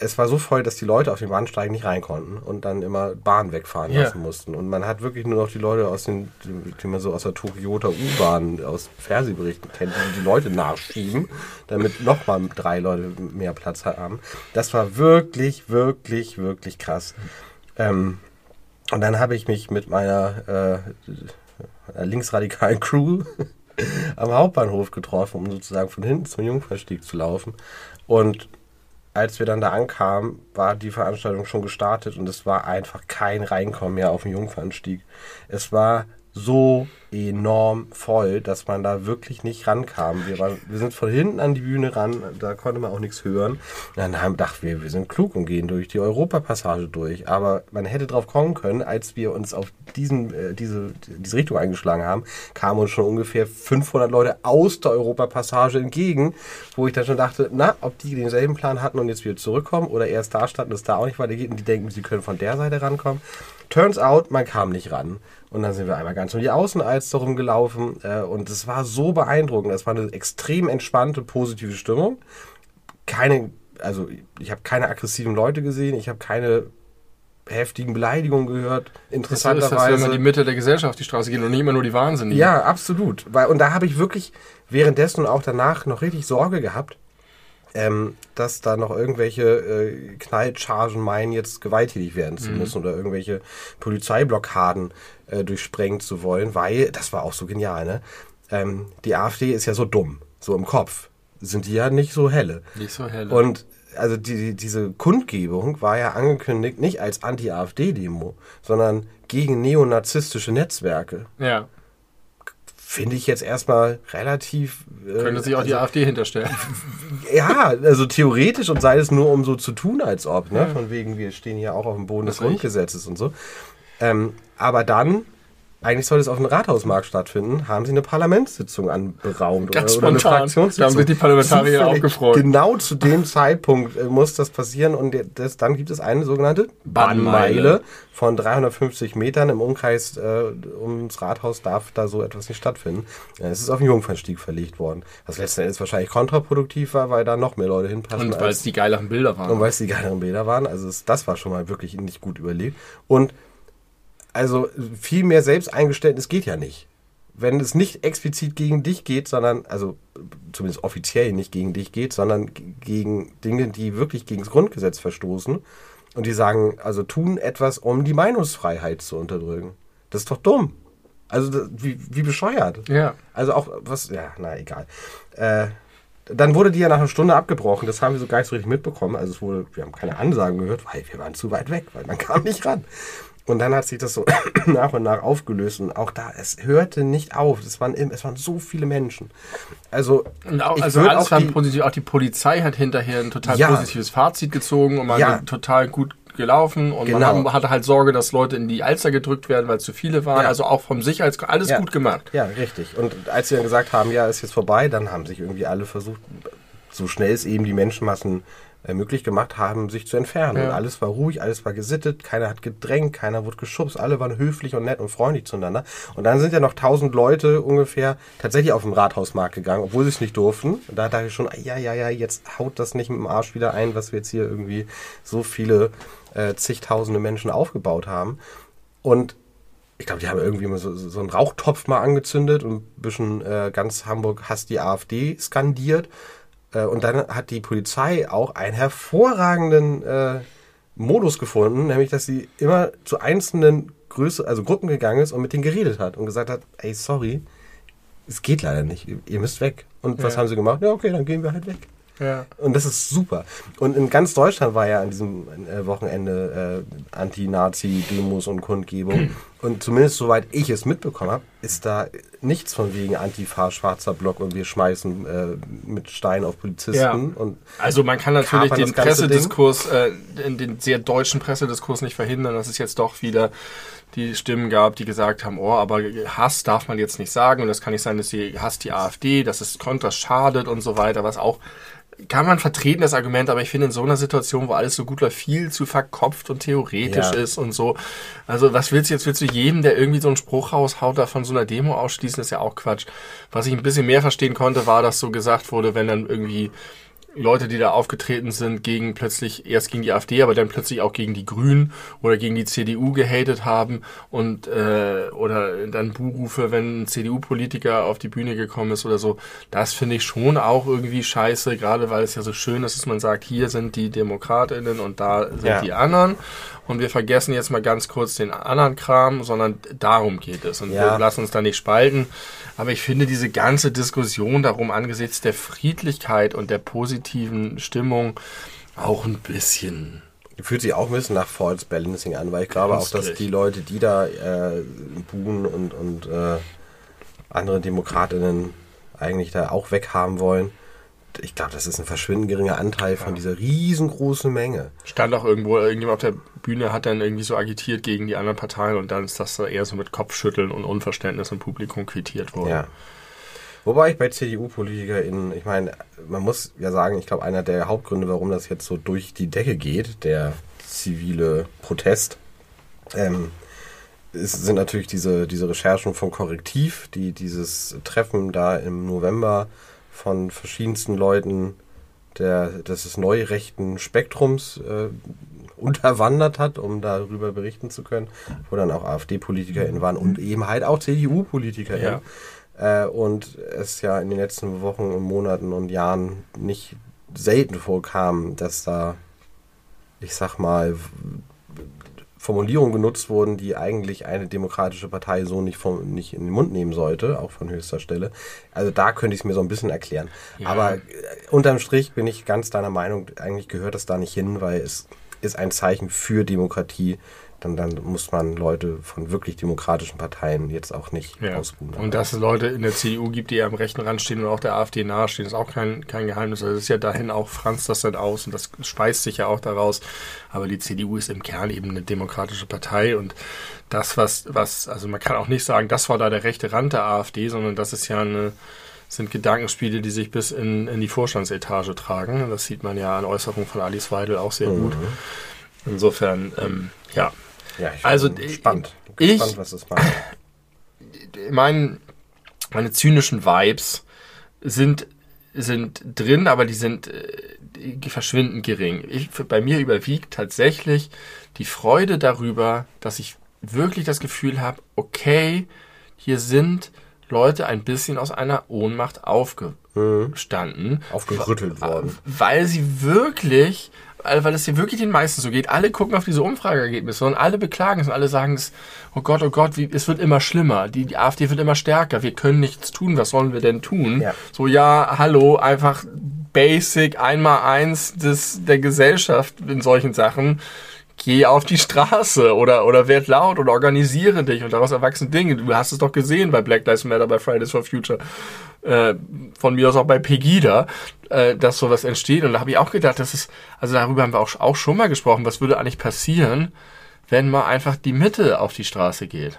Es war so voll, dass die Leute auf den Bahnsteigen nicht rein konnten und dann immer Bahn wegfahren Ja. lassen mussten. Und man hat wirklich nur noch die Leute aus den, die man so aus der Tokyota U-Bahn, aus Fernsehberichten kennt, die die Leute nachschieben, damit nochmal drei Leute mehr Platz haben. Das war wirklich, wirklich, wirklich krass. Ähm, und dann habe ich mich mit meiner äh, linksradikalen Crew am Hauptbahnhof getroffen, um sozusagen von hinten zum Jungfernstieg zu laufen. Und als wir dann da ankamen, war die Veranstaltung schon gestartet und es war einfach kein Reinkommen mehr auf den Jungfernstieg. Es war so enorm voll, dass man da wirklich nicht rankam. Wir, waren, wir sind von hinten an die Bühne ran, da konnte man auch nichts hören. Dann haben dachten wir, wir sind klug und gehen durch die Europapassage durch. Aber man hätte drauf kommen können, als wir uns auf diesen, äh, diese, diese Richtung eingeschlagen haben, kamen uns schon ungefähr 500 Leute aus der Europapassage entgegen, wo ich dann schon dachte, na, ob die denselben Plan hatten und jetzt wieder zurückkommen oder erst da standen, es da auch nicht weitergeht und die denken, sie können von der Seite rankommen. Turns out, man kam nicht ran. Und dann sind wir einmal ganz um die Außenalster rumgelaufen äh, und es war so beeindruckend. Es war eine extrem entspannte, positive Stimmung. Keine, also ich habe keine aggressiven Leute gesehen, ich habe keine heftigen Beleidigungen gehört. Ist das, wenn Interessanterweise. man die Mitte der Gesellschaft die Straße geht und nicht immer nur die Wahnsinnigen. Ja, absolut. Weil, und da habe ich wirklich währenddessen und auch danach noch richtig Sorge gehabt, ähm, dass da noch irgendwelche äh, Knallchargen meinen, jetzt gewalttätig werden zu müssen oder irgendwelche Polizeiblockaden äh, durchsprengen zu wollen, weil, das war auch so genial, ne? Ähm, die AfD ist ja so dumm, so im Kopf. Sind die ja nicht so helle. Nicht so hell. Und also die, diese Kundgebung war ja angekündigt nicht als Anti-AfD-Demo, sondern gegen neonazistische Netzwerke. ja, Finde ich jetzt erstmal relativ. äh, könnte sich auch die also, AfD hinterstellen. Ja, also theoretisch und sei es nur, um so zu tun, als ob, ne? Von wegen, wir stehen hier auch auf dem Boden des Das recht. Grundgesetzes und so. Ähm, aber dann, eigentlich sollte es auf dem Rathausmarkt stattfinden, haben sie eine Parlamentssitzung anberaumt. Ganz oder, oder eine spontan. Fraktionssitzung. Da haben sich die Parlamentarier auch gefreut. Genau zu dem Zeitpunkt äh, muss das passieren und das, dann gibt es eine sogenannte Bannmeile. Von 350 Metern im Umkreis äh, ums Rathaus darf da so etwas nicht stattfinden. Äh, es ist auf den Jungfernstieg verlegt worden, was letzten Endes wahrscheinlich kontraproduktiv war, weil da noch mehr Leute hinpassen. Und weil es die geileren Bilder waren. und weil es die geileren Bilder waren. Also es, das war schon mal wirklich nicht gut überlegt. Und also viel mehr Selbsteingeständnis geht ja nicht. Wenn es nicht explizit gegen dich geht, sondern, also zumindest offiziell nicht gegen dich geht, sondern gegen Dinge, die wirklich gegen das Grundgesetz verstoßen und die sagen, also tun etwas, um die Meinungsfreiheit zu unterdrücken. Das ist doch dumm. Also wie, wie bescheuert. Ja. Also auch was, ja, na egal. Äh, dann wurde die ja nach einer Stunde abgebrochen. Das haben wir so gar nicht so richtig mitbekommen. Also es wurde, wir haben keine Ansagen gehört, weil wir waren zu weit weg, weil man kam nicht ran. Und dann hat sich das so nach und nach aufgelöst. Und auch da, es hörte nicht auf. Es waren, es waren so viele Menschen. Also, auch, also alles auch die, positiv. Auch die Polizei hat hinterher ein total ja, positives Fazit gezogen und man ja, total gut gelaufen und genau. man hatte halt Sorge, dass Leute in die Alster gedrückt werden, weil zu viele waren. Ja. Also auch vom Sicherheits alles gut gemacht. Ja, richtig. Und als sie dann gesagt haben, ja, ist jetzt vorbei, dann haben sich irgendwie alle versucht, so schnell es eben die Menschenmassen möglich gemacht haben, sich zu entfernen. Ja. Und alles war ruhig, alles war gesittet, keiner hat gedrängt, keiner wurde geschubst, alle waren höflich und nett und freundlich zueinander. Und dann sind ja noch tausend Leute ungefähr tatsächlich auf den Rathausmarkt gegangen, obwohl sie es nicht durften. Da dachte ich schon, ja, ja, ja, jetzt haut das nicht mit dem Arsch wieder ein, was wir jetzt hier irgendwie so viele äh, zigtausende Menschen aufgebaut haben. Und ich glaube, die haben irgendwie mal so, so einen Rauchtopf mal angezündet und ein bisschen äh, ganz Hamburg hasst die AfD skandiert. Äh, und dann hat die Polizei auch einen hervorragenden äh, Modus gefunden, nämlich dass sie immer zu einzelnen Größe, also Gruppen gegangen ist und mit denen geredet hat und gesagt hat, ey, sorry, es geht leider nicht, ihr müsst weg. Und was haben sie gemacht? Ja, okay, dann gehen wir halt weg. Ja. Und das ist super. Und in ganz Deutschland war ja an diesem äh, Wochenende äh, Anti-Nazi-Demos und Kundgebung. Und zumindest soweit ich es mitbekommen habe, ist da nichts von wegen Antifa, schwarzer Block und wir schmeißen äh, mit Steinen auf Polizisten. Ja. Und also man kann natürlich den Pressediskurs, äh, den sehr deutschen Pressediskurs nicht verhindern, dass es jetzt doch wieder die Stimmen gab, die gesagt haben, oh, aber Hass darf man jetzt nicht sagen und das kann nicht sein, dass sie hasst die AfD, dass es Kontras schadet und so weiter, was auch kann man vertreten, das Argument, aber ich finde in so einer Situation, wo alles so gut läuft, viel zu verkopft und theoretisch ja. ist und so. Also was willst du jetzt? Willst du jedem, der irgendwie so einen Spruch raushaut, da von so einer Demo ausschließen? Das ist ja auch Quatsch. Was ich ein bisschen mehr verstehen konnte, war, dass so gesagt wurde, wenn dann irgendwie Leute, die da aufgetreten sind, gegen plötzlich erst gegen die AfD, aber dann plötzlich auch gegen die Grünen oder gegen die CDU gehatet haben und äh, oder dann Buhrufe, wenn ein CDU-Politiker auf die Bühne gekommen ist oder so. Das finde ich schon auch irgendwie scheiße, gerade weil es ja so schön ist, dass man sagt, hier sind die DemokratInnen und da sind ja. die anderen. Und wir vergessen jetzt mal ganz kurz den anderen Kram, sondern darum geht es. Und ja. wir lassen uns da nicht spalten. Aber ich finde diese ganze Diskussion darum angesichts der Friedlichkeit und der positiven Stimmung auch ein bisschen fühlt sich auch ein bisschen nach False Balancing an, weil ich glaube auch, dass die Leute, die da äh, buhen und, und äh, andere Demokratinnen eigentlich da auch weghaben wollen, ich glaube, das ist ein verschwindend geringer Anteil von dieser riesengroßen Menge. Stand auch irgendwo, irgendjemand auf der Bühne hat dann irgendwie so agitiert gegen die anderen Parteien und dann ist das eher so mit Kopfschütteln und Unverständnis im Publikum quittiert worden. Ja. Wobei ich bei CDU-PolitikerInnen, ich meine, man muss ja sagen, ich glaube, einer der Hauptgründe, warum das jetzt so durch die Decke geht, der zivile Protest, ähm, ist, sind natürlich diese, diese Recherchen von Korrektiv, die dieses Treffen da im November von verschiedensten Leuten der, des neurechten Spektrums äh, unterwandert hat, um darüber berichten zu können, wo dann auch AfD-PolitikerInnen waren und eben halt auch CDU-PolitikerInnen. Ja. Äh, und es ja in den letzten Wochen und Monaten und Jahren nicht selten vorkam, dass da, ich sag mal, Formulierungen genutzt wurden, die eigentlich eine demokratische Partei so nicht, vom, nicht in den Mund nehmen sollte, auch von höchster Stelle. Also da könnte ich es mir so ein bisschen erklären. Ja. Aber äh, unterm Strich bin ich ganz deiner Meinung, eigentlich gehört das da nicht hin, weil es ist ein Zeichen für Demokratie, dann, dann muss man Leute von wirklich demokratischen Parteien jetzt auch nicht ja. ausbuhen. Und dass es Leute in der CDU gibt, die am rechten Rand stehen und auch der AfD nahestehen, ist auch kein, kein Geheimnis. Also das ist ja dahin auch franzt das dann aus und das speist sich ja auch daraus. Aber die CDU ist im Kern eben eine demokratische Partei und das, was, was, also man kann auch nicht sagen, das war da der rechte Rand der AfD, sondern das ist ja eine, sind Gedankenspiele, die sich bis in, in die Vorstandsetage tragen. Das sieht man ja an Äußerungen von Alice Weidel auch sehr mhm. gut. Insofern, ähm, ja, ja, ich also gespannt. Ich, gespannt, was das macht. Mein, meine zynischen Vibes sind, sind drin, aber die sind die äh, verschwindend gering. Ich, bei mir überwiegt tatsächlich die Freude darüber, dass ich wirklich das Gefühl habe, okay, hier sind Leute ein bisschen aus einer Ohnmacht aufgestanden. Mhm. Aufgerüttelt worden. Weil sie wirklich weil es hier wirklich den meisten so geht. Alle gucken auf diese Umfrageergebnisse und alle beklagen es und alle sagen es, oh Gott, oh Gott, wie, es wird immer schlimmer. Die, die AfD wird immer stärker. Wir können nichts tun. Was sollen wir denn tun? Ja. So, ja, hallo, einfach basic, einmal eins des, der Gesellschaft in solchen Sachen geh auf die Straße oder, oder werd laut oder organisiere dich und daraus erwachsen Dinge. Du hast es doch gesehen bei Black Lives Matter, bei Fridays for Future, äh, von mir aus auch bei Pegida, äh, dass sowas entsteht. Und da habe ich auch gedacht, das ist, also darüber haben wir auch, auch schon mal gesprochen, was würde eigentlich passieren, wenn mal einfach die Mitte auf die Straße geht.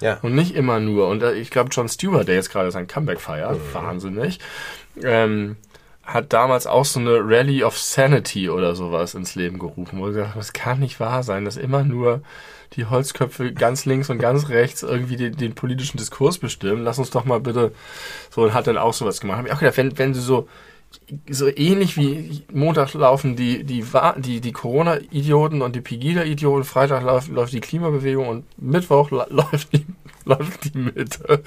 Ja. Und nicht immer nur. Und äh, ich glaube, John Stewart, der jetzt gerade sein Comeback feiert, mhm. wahnsinnig, ähm, hat damals auch so eine Rally of Sanity oder sowas ins Leben gerufen, wo er gesagt das kann nicht wahr sein, dass immer nur die Holzköpfe ganz links und ganz rechts irgendwie den, den politischen Diskurs bestimmen. Lass uns doch mal bitte so und hat dann auch sowas gemacht. Hab ich auch gedacht, wenn, wenn du so so ähnlich wie Montag laufen die, die, die, die Corona-Idioten und die Pegida-Idioten, Freitag läuft, läuft die Klimabewegung und Mittwoch läuft die, läuft die Mitte.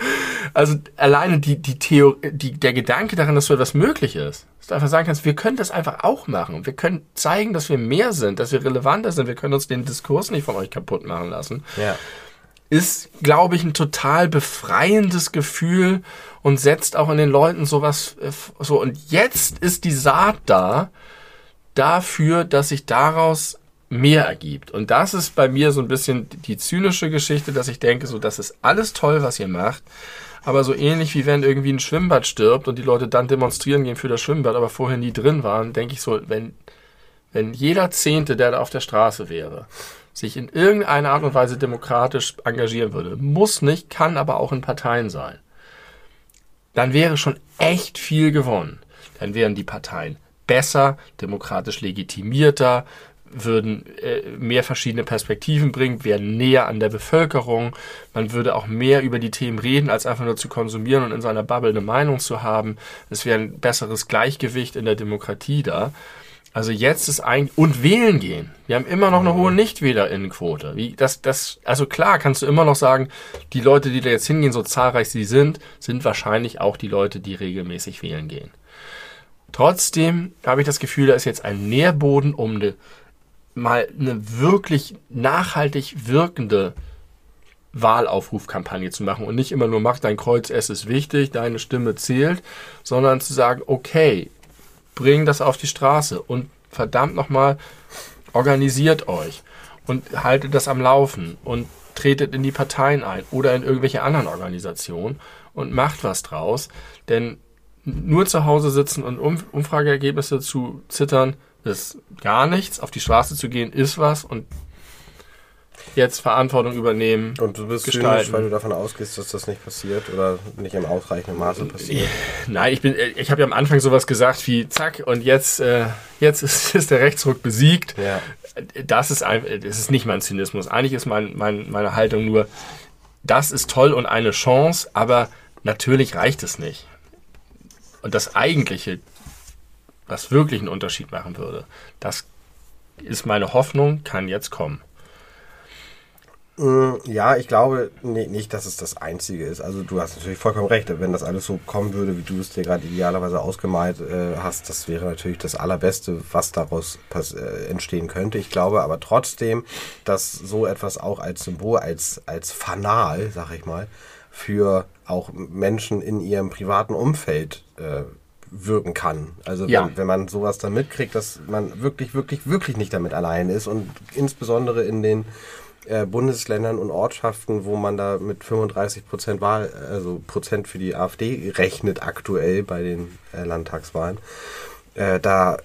Also alleine die, die Theorie, die, der Gedanke daran, dass so etwas möglich ist, dass du einfach sagen kannst, wir können das einfach auch machen. Wir können zeigen, dass wir mehr sind, dass wir relevanter sind. Wir können uns den Diskurs nicht von euch kaputt machen lassen. Ja ist, glaube ich, ein total befreiendes Gefühl und setzt auch in den Leuten sowas äh, so. Und jetzt ist die Saat da dafür, dass sich daraus mehr ergibt. Und das ist bei mir so ein bisschen die zynische Geschichte, dass ich denke, so, das ist alles toll, was ihr macht. Aber so ähnlich wie wenn irgendwie ein Schwimmbad stirbt und die Leute dann demonstrieren gehen für das Schwimmbad, aber vorher nie drin waren, denke ich so, wenn, wenn jeder Zehnte, der da auf der Straße wäre, sich in irgendeiner Art und Weise demokratisch engagieren würde, muss nicht, kann aber auch in Parteien sein, dann wäre schon echt viel gewonnen. Dann wären die Parteien besser, demokratisch legitimierter, würden äh, mehr verschiedene Perspektiven bringen, wären näher an der Bevölkerung. Man würde auch mehr über die Themen reden, als einfach nur zu konsumieren und in seiner Bubble eine Meinung zu haben. Es wäre ein besseres Gleichgewicht in der Demokratie da. Also jetzt ist eigentlich, und wählen gehen. Wir haben immer noch eine hohe Nichtwählerinnenquote. Wie, das, das, also klar kannst du immer noch sagen, die Leute, die da jetzt hingehen, so zahlreich sie sind, sind wahrscheinlich auch die Leute, die regelmäßig wählen gehen. Trotzdem habe ich das Gefühl, da ist jetzt ein Nährboden, um eine, mal eine wirklich nachhaltig wirkende Wahlaufrufkampagne zu machen und nicht immer nur mach dein Kreuz, es ist wichtig, deine Stimme zählt, sondern zu sagen, okay, bring das auf die Straße und verdammt nochmal, organisiert euch und haltet das am Laufen und tretet in die Parteien ein oder in irgendwelche anderen Organisationen und macht was draus. Denn nur zu Hause sitzen und Umfrageergebnisse zu zittern, ist gar nichts. Auf die Straße zu gehen, ist was und jetzt Verantwortung übernehmen. Und du bist gestalten. zynisch, weil du davon ausgehst, dass das nicht passiert oder nicht im ausreichenden Maße passiert. Nein, ich bin, ich habe ja am Anfang sowas gesagt wie zack und jetzt, äh, jetzt ist, ist der Rechtsruck besiegt. Ja. Das ist ein, das ist nicht mein Zynismus. Eigentlich ist mein, mein, meine Haltung nur, das ist toll und eine Chance, aber natürlich reicht es nicht. Und das eigentliche, was wirklich einen Unterschied machen würde, das ist meine Hoffnung, kann jetzt kommen. Äh, ja, ich glaube nee, nicht, dass es das Einzige ist. Also du hast natürlich vollkommen recht. Wenn das alles so kommen würde, wie du es dir gerade idealerweise ausgemalt äh, hast, das wäre natürlich das Allerbeste, was daraus äh, entstehen könnte. Ich glaube aber trotzdem, dass so etwas auch als Symbol, als, als Fanal, sag ich mal, für auch Menschen in ihrem privaten Umfeld äh, wirken kann. Also wenn, ja. wenn man sowas dann mitkriegt, dass man wirklich, wirklich, wirklich nicht damit allein ist und insbesondere in den äh, Bundesländern und Ortschaften, wo man da mit 35 Prozent Wahl, also Prozent für die AfD rechnet aktuell bei den äh, Landtagswahlen, äh, da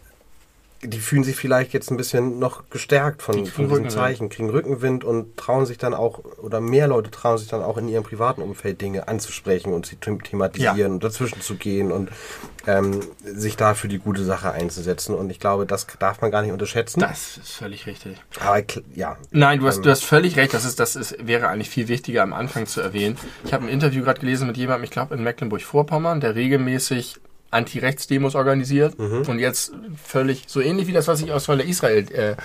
die fühlen sich vielleicht jetzt ein bisschen noch gestärkt von, von diesen Zeichen, kriegen Rückenwind und trauen sich dann auch, oder mehr Leute trauen sich dann auch in ihrem privaten Umfeld Dinge anzusprechen und sie thematisieren ja. und dazwischen zu gehen und ähm, sich da für die gute Sache einzusetzen. Und ich glaube, das darf man gar nicht unterschätzen. Das ist völlig richtig. Aber ja. Nein, du hast, ähm, du hast völlig recht. Das ist, das ist, wäre eigentlich viel wichtiger am Anfang zu erwähnen. Ich habe ein Interview gerade gelesen mit jemandem, ich glaube in Mecklenburg-Vorpommern, der regelmäßig Anti-Rechts-Demos organisiert mhm. und jetzt völlig so ähnlich wie das, was ich aus von der Israel äh,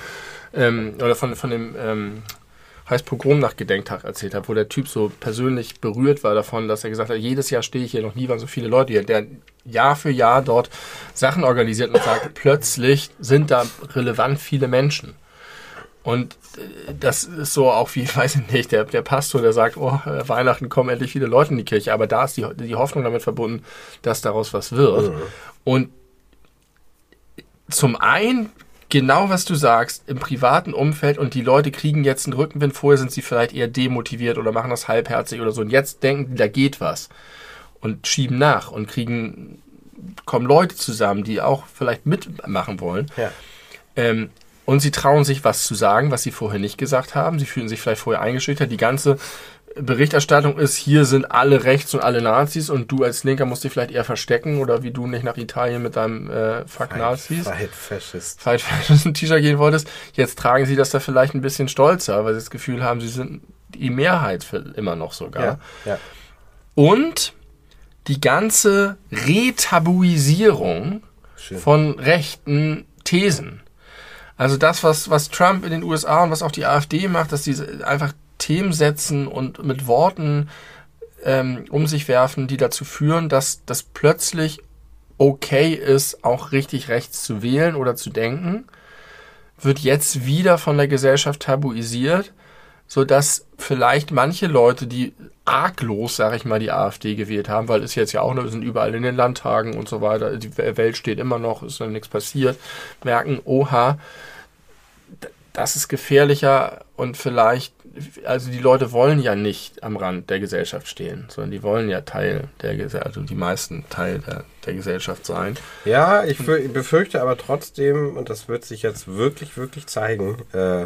ähm, oder von, von dem ähm, heißt Pogromnacht-Gedenktag erzählt habe, wo der Typ so persönlich berührt war davon, dass er gesagt hat, jedes Jahr stehe ich hier, noch nie waren so viele Leute hier, der Jahr für Jahr dort Sachen organisiert und sagt, plötzlich sind da relevant viele Menschen. Und äh, das ist so auch wie, weiß ich nicht, der, der Pastor, der sagt, oh, Weihnachten kommen endlich viele Leute in die Kirche, aber da ist die, die Hoffnung damit verbunden, dass daraus was wird. Mhm. Und zum einen genau was du sagst, im privaten Umfeld und die Leute kriegen jetzt einen Rückenwind, vorher sind sie vielleicht eher demotiviert oder machen das halbherzig oder so und jetzt denken, da geht was und schieben nach und kriegen, kommen Leute zusammen, die auch vielleicht mitmachen wollen. Ja. Ähm, und sie trauen sich was zu sagen, was sie vorher nicht gesagt haben. Sie fühlen sich vielleicht vorher eingeschüchtert. Die ganze Berichterstattung ist, hier sind alle rechts und alle Nazis und du als Linker musst dich vielleicht eher verstecken oder wie du nicht nach Italien mit deinem äh, Fuck Nazis. Fight Fascist. Fight Fascist T-Shirt gehen wolltest. Jetzt tragen sie das da vielleicht ein bisschen stolzer, weil sie das Gefühl haben, sie sind die Mehrheit für immer noch sogar. Ja, ja. Und die ganze Retabuisierung Schön. von rechten Thesen. Also das, was, was Trump in den USA und was auch die AfD macht, dass die einfach Themen setzen und mit Worten ähm, um sich werfen, die dazu führen, dass das plötzlich okay ist, auch richtig rechts zu wählen oder zu denken, wird jetzt wieder von der Gesellschaft tabuisiert, so dass vielleicht manche Leute, die arglos, sage ich mal, die AfD gewählt haben, weil es jetzt ja auch noch, sind überall in den Landtagen und so weiter, die Welt steht immer noch, ist noch nichts passiert, merken, oha, das ist gefährlicher und vielleicht, also die Leute wollen ja nicht am Rand der Gesellschaft stehen, sondern die wollen ja Teil der Gesellschaft, also die meisten Teil der, der Gesellschaft sein. Ja, ich fü- befürchte aber trotzdem, und das wird sich jetzt wirklich, wirklich zeigen äh,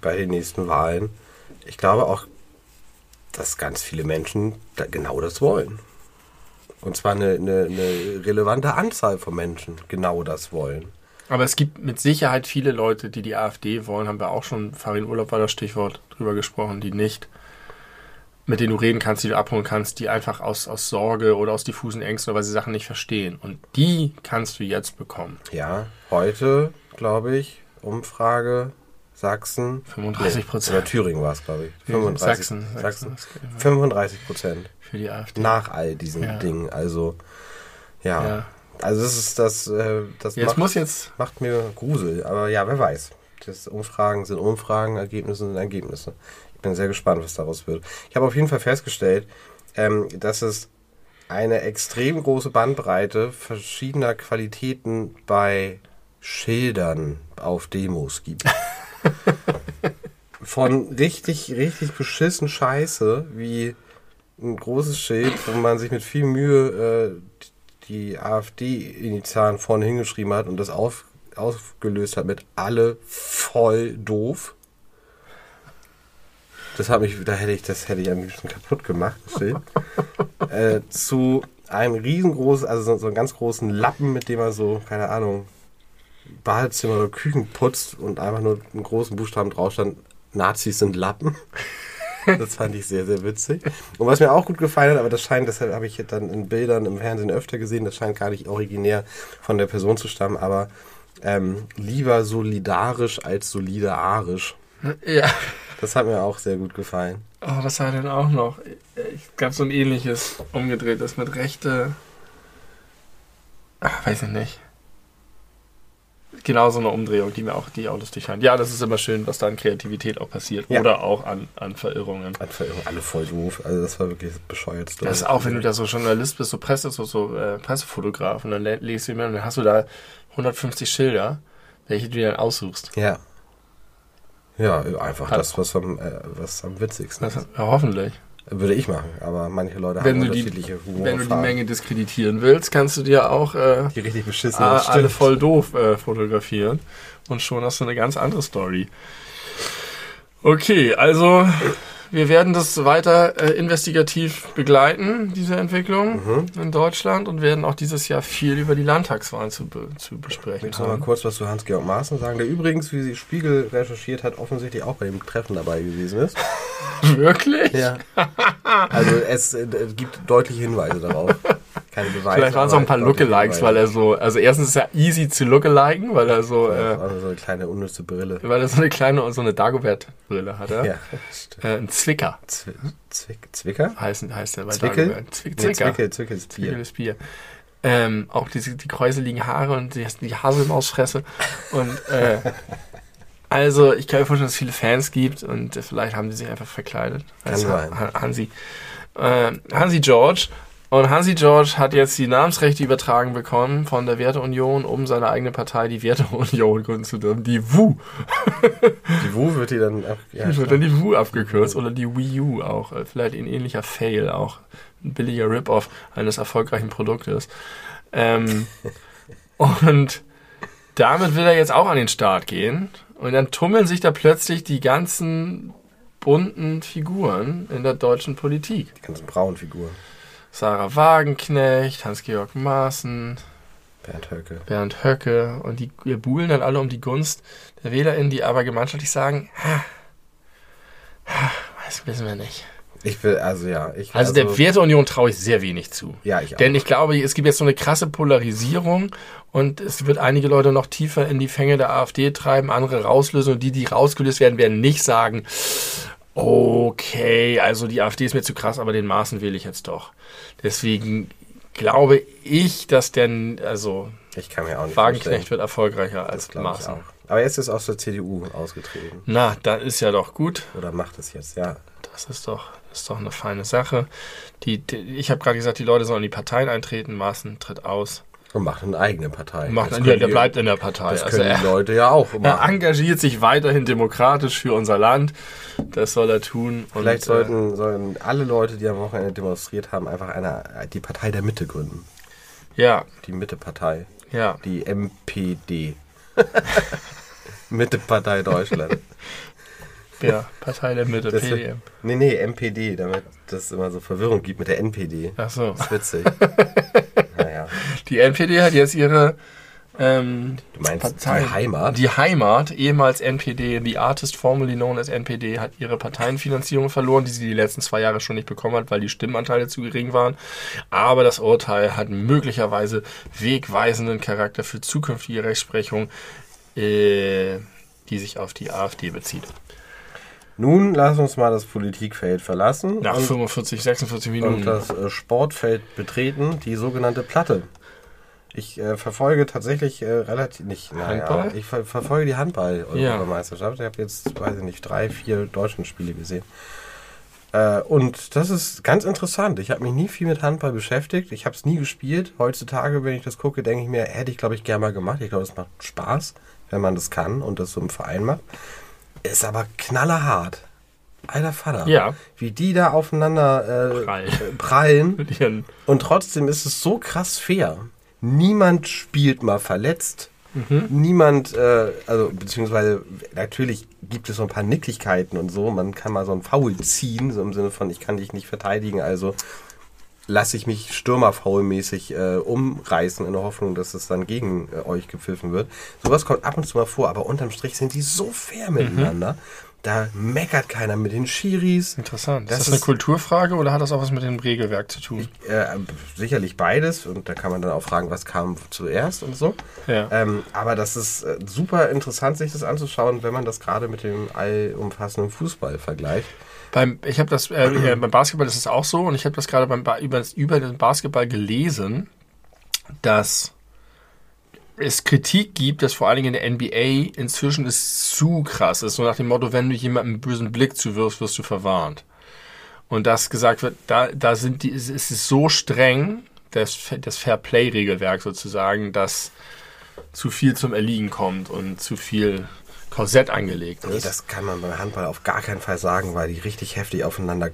bei den nächsten Wahlen, ich glaube auch, dass ganz viele Menschen da genau das wollen. Und zwar eine, eine, eine relevante Anzahl von Menschen genau das wollen. Aber es gibt mit Sicherheit viele Leute, die die AfD wollen, haben wir auch schon, Farin Urlaub war das Stichwort, drüber gesprochen, die nicht, mit denen du reden kannst, die du abholen kannst, die einfach aus, aus Sorge oder aus diffusen Ängsten oder weil sie Sachen nicht verstehen. Und die kannst du jetzt bekommen. Ja, heute, glaube ich, Umfrage Sachsen. 35 Prozent. Oder Thüringen war es, glaube ich. Nee, 35, Sachsen, Sachsen. Sachsen. 35 Prozent. Für die AfD. Nach all diesen Ja. Dingen. Also, ja. Ja. Also, das ist das, äh, das Jetzt macht, muss jetzt, macht mir Grusel. Aber ja, wer weiß. Das Umfragen sind Umfragen, Ergebnisse sind Ergebnisse. Ich bin sehr gespannt, was daraus wird. Ich habe auf jeden Fall festgestellt, ähm, dass es eine extrem große Bandbreite verschiedener Qualitäten bei Schildern auf Demos gibt. Von richtig, richtig beschissen Scheiße, wie ein großes Schild, wo man sich mit viel Mühe äh, die AfD-Initialen vorne hingeschrieben hat und das auf, aufgelöst hat mit alle voll doof. Das hat mich, da hätte ich, das hätte ich am liebsten kaputt gemacht, äh, zu einem riesengroßen, also so, so einen ganz großen Lappen, mit dem man so, keine Ahnung, Badezimmer oder Küchen putzt und einfach nur einen großen Buchstaben drauf stand, Nazis sind Lappen. Das fand ich sehr, sehr witzig. Und was mir auch gut gefallen hat, aber das scheint, deshalb habe ich dann in Bildern im Fernsehen öfter gesehen, das scheint gar nicht originär von der Person zu stammen, aber ähm, lieber solidarisch als solidarisch. ja. Das hat mir auch sehr gut gefallen. Oh, was war denn auch noch? Ich gab so ein ähnliches umgedrehtes mit Rechte. Ach, weiß ich nicht. Genau so eine Umdrehung, die mir auch, die auch lustig fand. Ja, das ist immer schön, was da an Kreativität auch passiert. Ja. Oder auch an, an Verirrungen. Einfach alle voll doof. Also das war wirklich das bescheuertste. Das ist auch, wenn du da so Journalist bist, so Presse, so, so äh, Pressefotograf und dann le- legst du immer und dann hast du da 150 Schilder, welche du dir dann aussuchst. Ja. Ja, einfach Hat- das, was am, äh, was am witzigsten ist. ja, hoffentlich. Würde ich machen, aber manche Leute Wenn haben du, die, unterschiedliche wenn du die. Menge diskreditieren willst, kannst du dir auch äh, Die richtig beschissene a- alle voll doof äh, fotografieren. Und schon hast du eine ganz andere Story. Okay, also wir werden das weiter äh, investigativ begleiten, diese Entwicklung Mhm. in Deutschland und werden auch dieses Jahr viel über die Landtagswahlen zu, be zu besprechen Willst du noch mal kurz was zu Hans-Georg Maaßen sagen, der übrigens, wie sie Spiegel recherchiert hat, offensichtlich auch bei dem Treffen dabei gewesen ist. Wirklich? Ja. also es, äh, es gibt deutliche Hinweise darauf. Keine Beweise. Vielleicht waren es auch ein paar Lookalikes, weil er so, also erstens ist er easy zu lookaliken, weil er so, Hinweise. äh, also so eine kleine unnütze Brille. weil er so eine kleine, so eine Dagobert-Brille hat, er. Ja, stimmt. Äh, ein Zwicker Zwi Zwick Zwicker? heißt, heißt er bei Zwickel? Dagobert. Zwick, Nee, Zwicker. Zwickel, Zwickel ist Bier. Zwickel ist Bier. Ähm, auch diese, die kräuseligen Haare und die, die Haselmausfresse. Und äh, also ich kann mir vorstellen, dass es viele Fans gibt und äh, vielleicht haben sie sich einfach verkleidet. Kann als sein. Han- Hansi. Äh, Hansi George. Und Hansi George hat jetzt die Namensrechte übertragen bekommen von der Werteunion, um seine eigene Partei, die Werteunion, gründen zu dürfen. Die WU. Die Wu wird die dann. Ja, Die wird dann die WU abgekürzt oder die Wii U auch. Äh, Vielleicht ein ähnlicher Fail auch. Ein billiger Rip-Off eines erfolgreichen Produktes. Ähm, und damit will er jetzt auch an den Start gehen. Und dann tummeln sich da plötzlich die ganzen bunten Figuren in der deutschen Politik. die ganzen braunen Figuren. Sarah Wagenknecht, Hans-Georg Maaßen, Bernd Höcke. Bernd Höcke und die wir buhlen dann alle um die Gunst der WählerInnen, die aber gemeinschaftlich sagen, ha, ha, das wissen wir nicht. Ich will, also ja, ich Also, der Werteunion traue ich sehr wenig zu. Ja, ich auch. Denn ich glaube, es gibt jetzt so eine krasse Polarisierung und es wird einige Leute noch tiefer in die Fänge der AfD treiben, andere rauslösen und die, die rausgelöst werden, werden nicht sagen, okay, also die AfD ist mir zu krass, aber den Maßen wähle ich jetzt doch. Deswegen glaube ich, dass der, also ich kann mir auch nicht Wagenknecht vorstellen. wird erfolgreicher als auch. Aber jetzt ist aus der CDU ausgetreten. Na, da ist ja doch gut. Oder macht es jetzt, ja. Das ist doch, ist doch eine feine Sache. Die, die, ich habe gerade gesagt, die Leute sollen in die Parteien eintreten. Maaßen tritt aus. Und macht eine eigene Partei. Macht, Das ja, der die- bleibt in der Partei. Das Also können die er, Leute ja auch er machen. engagiert sich weiterhin demokratisch für unser Land. Das soll er tun. Vielleicht äh, sollten, alle Leute, die am Wochenende demonstriert haben, einfach eine, die Partei der Mitte gründen. ja, Die Mitte-Partei. ja. Die MPD. Mitte-Partei Deutschland. Ja, Partei der Mitte, Das PDM. nee, nee, MPD, damit das immer so Verwirrung gibt mit der NPD. Ach so. Das ist witzig. Die NPD hat jetzt ihre ähm, Du meinst Partei- die Heimat? Die Heimat, ehemals NPD, The Artist formerly known as NPD, hat ihre Parteienfinanzierung verloren, die sie die letzten zwei Jahre schon nicht bekommen hat, weil die Stimmenanteile zu gering waren. Aber das Urteil hat möglicherweise wegweisenden Charakter für zukünftige Rechtsprechung, äh, die sich auf die AfD bezieht. Nun lass uns mal das Politikfeld verlassen Nach und, 45, 46 Minuten. und das äh, Sportfeld betreten, die sogenannte Platte. Ich äh, verfolge tatsächlich äh, relativ nicht. Naja, Handball? ich ver verfolge die Ja. Handball-Europameisterschaft. Ich habe jetzt, weiß ich nicht, drei, vier deutschen Spiele gesehen. Äh, und das ist ganz interessant. Ich habe mich nie viel mit Handball beschäftigt. Ich habe es nie gespielt. Heutzutage, wenn ich das gucke, denke ich mir, hätte ich, glaube ich, gerne mal gemacht. Ich glaube, es macht Spaß, wenn man das kann und das so im Verein macht. Ist aber knallerhart. Alter Vater. Ja. Wie die da aufeinander äh, Prall. prallen. Ihren Und trotzdem ist es so krass fair. Niemand spielt mal verletzt. Niemand, äh, also beziehungsweise natürlich gibt es so ein paar Nicklichkeiten und so. Man kann mal so einen Foul ziehen, so im Sinne von, ich kann dich nicht verteidigen, also lasse ich mich stürmerfaulmäßig äh, umreißen in der Hoffnung, dass es dann gegen äh, euch gepfiffen wird. Sowas kommt ab und zu mal vor, aber unterm Strich sind die so fair miteinander. Da meckert keiner mit den Schiris. Interessant. Das ist das eine ist- Kulturfrage oder hat das auch was mit dem Regelwerk zu tun? Äh, sicherlich beides und da kann man dann auch fragen, was kam zuerst und so. Ja. Ähm, aber das ist äh, super interessant, sich das anzuschauen, wenn man das gerade mit dem allumfassenden Fußball vergleicht. Beim, ich habe das äh, beim Basketball ist es auch so und ich habe das gerade beim ba über, über den Basketball gelesen, dass es Kritik gibt, dass vor allen Dingen in der NBA inzwischen es zu krass ist. So nach dem Motto, wenn du jemandem einen bösen Blick zuwirfst, wirst du verwarnt. Und das gesagt wird, da, da sind die, es ist so streng, das, das Fair Play-Regelwerk sozusagen, dass zu viel zum Erliegen kommt und zu viel Korsett angelegt Nee, ist. das kann man beim Handball auf gar keinen Fall sagen, weil die richtig heftig aufeinander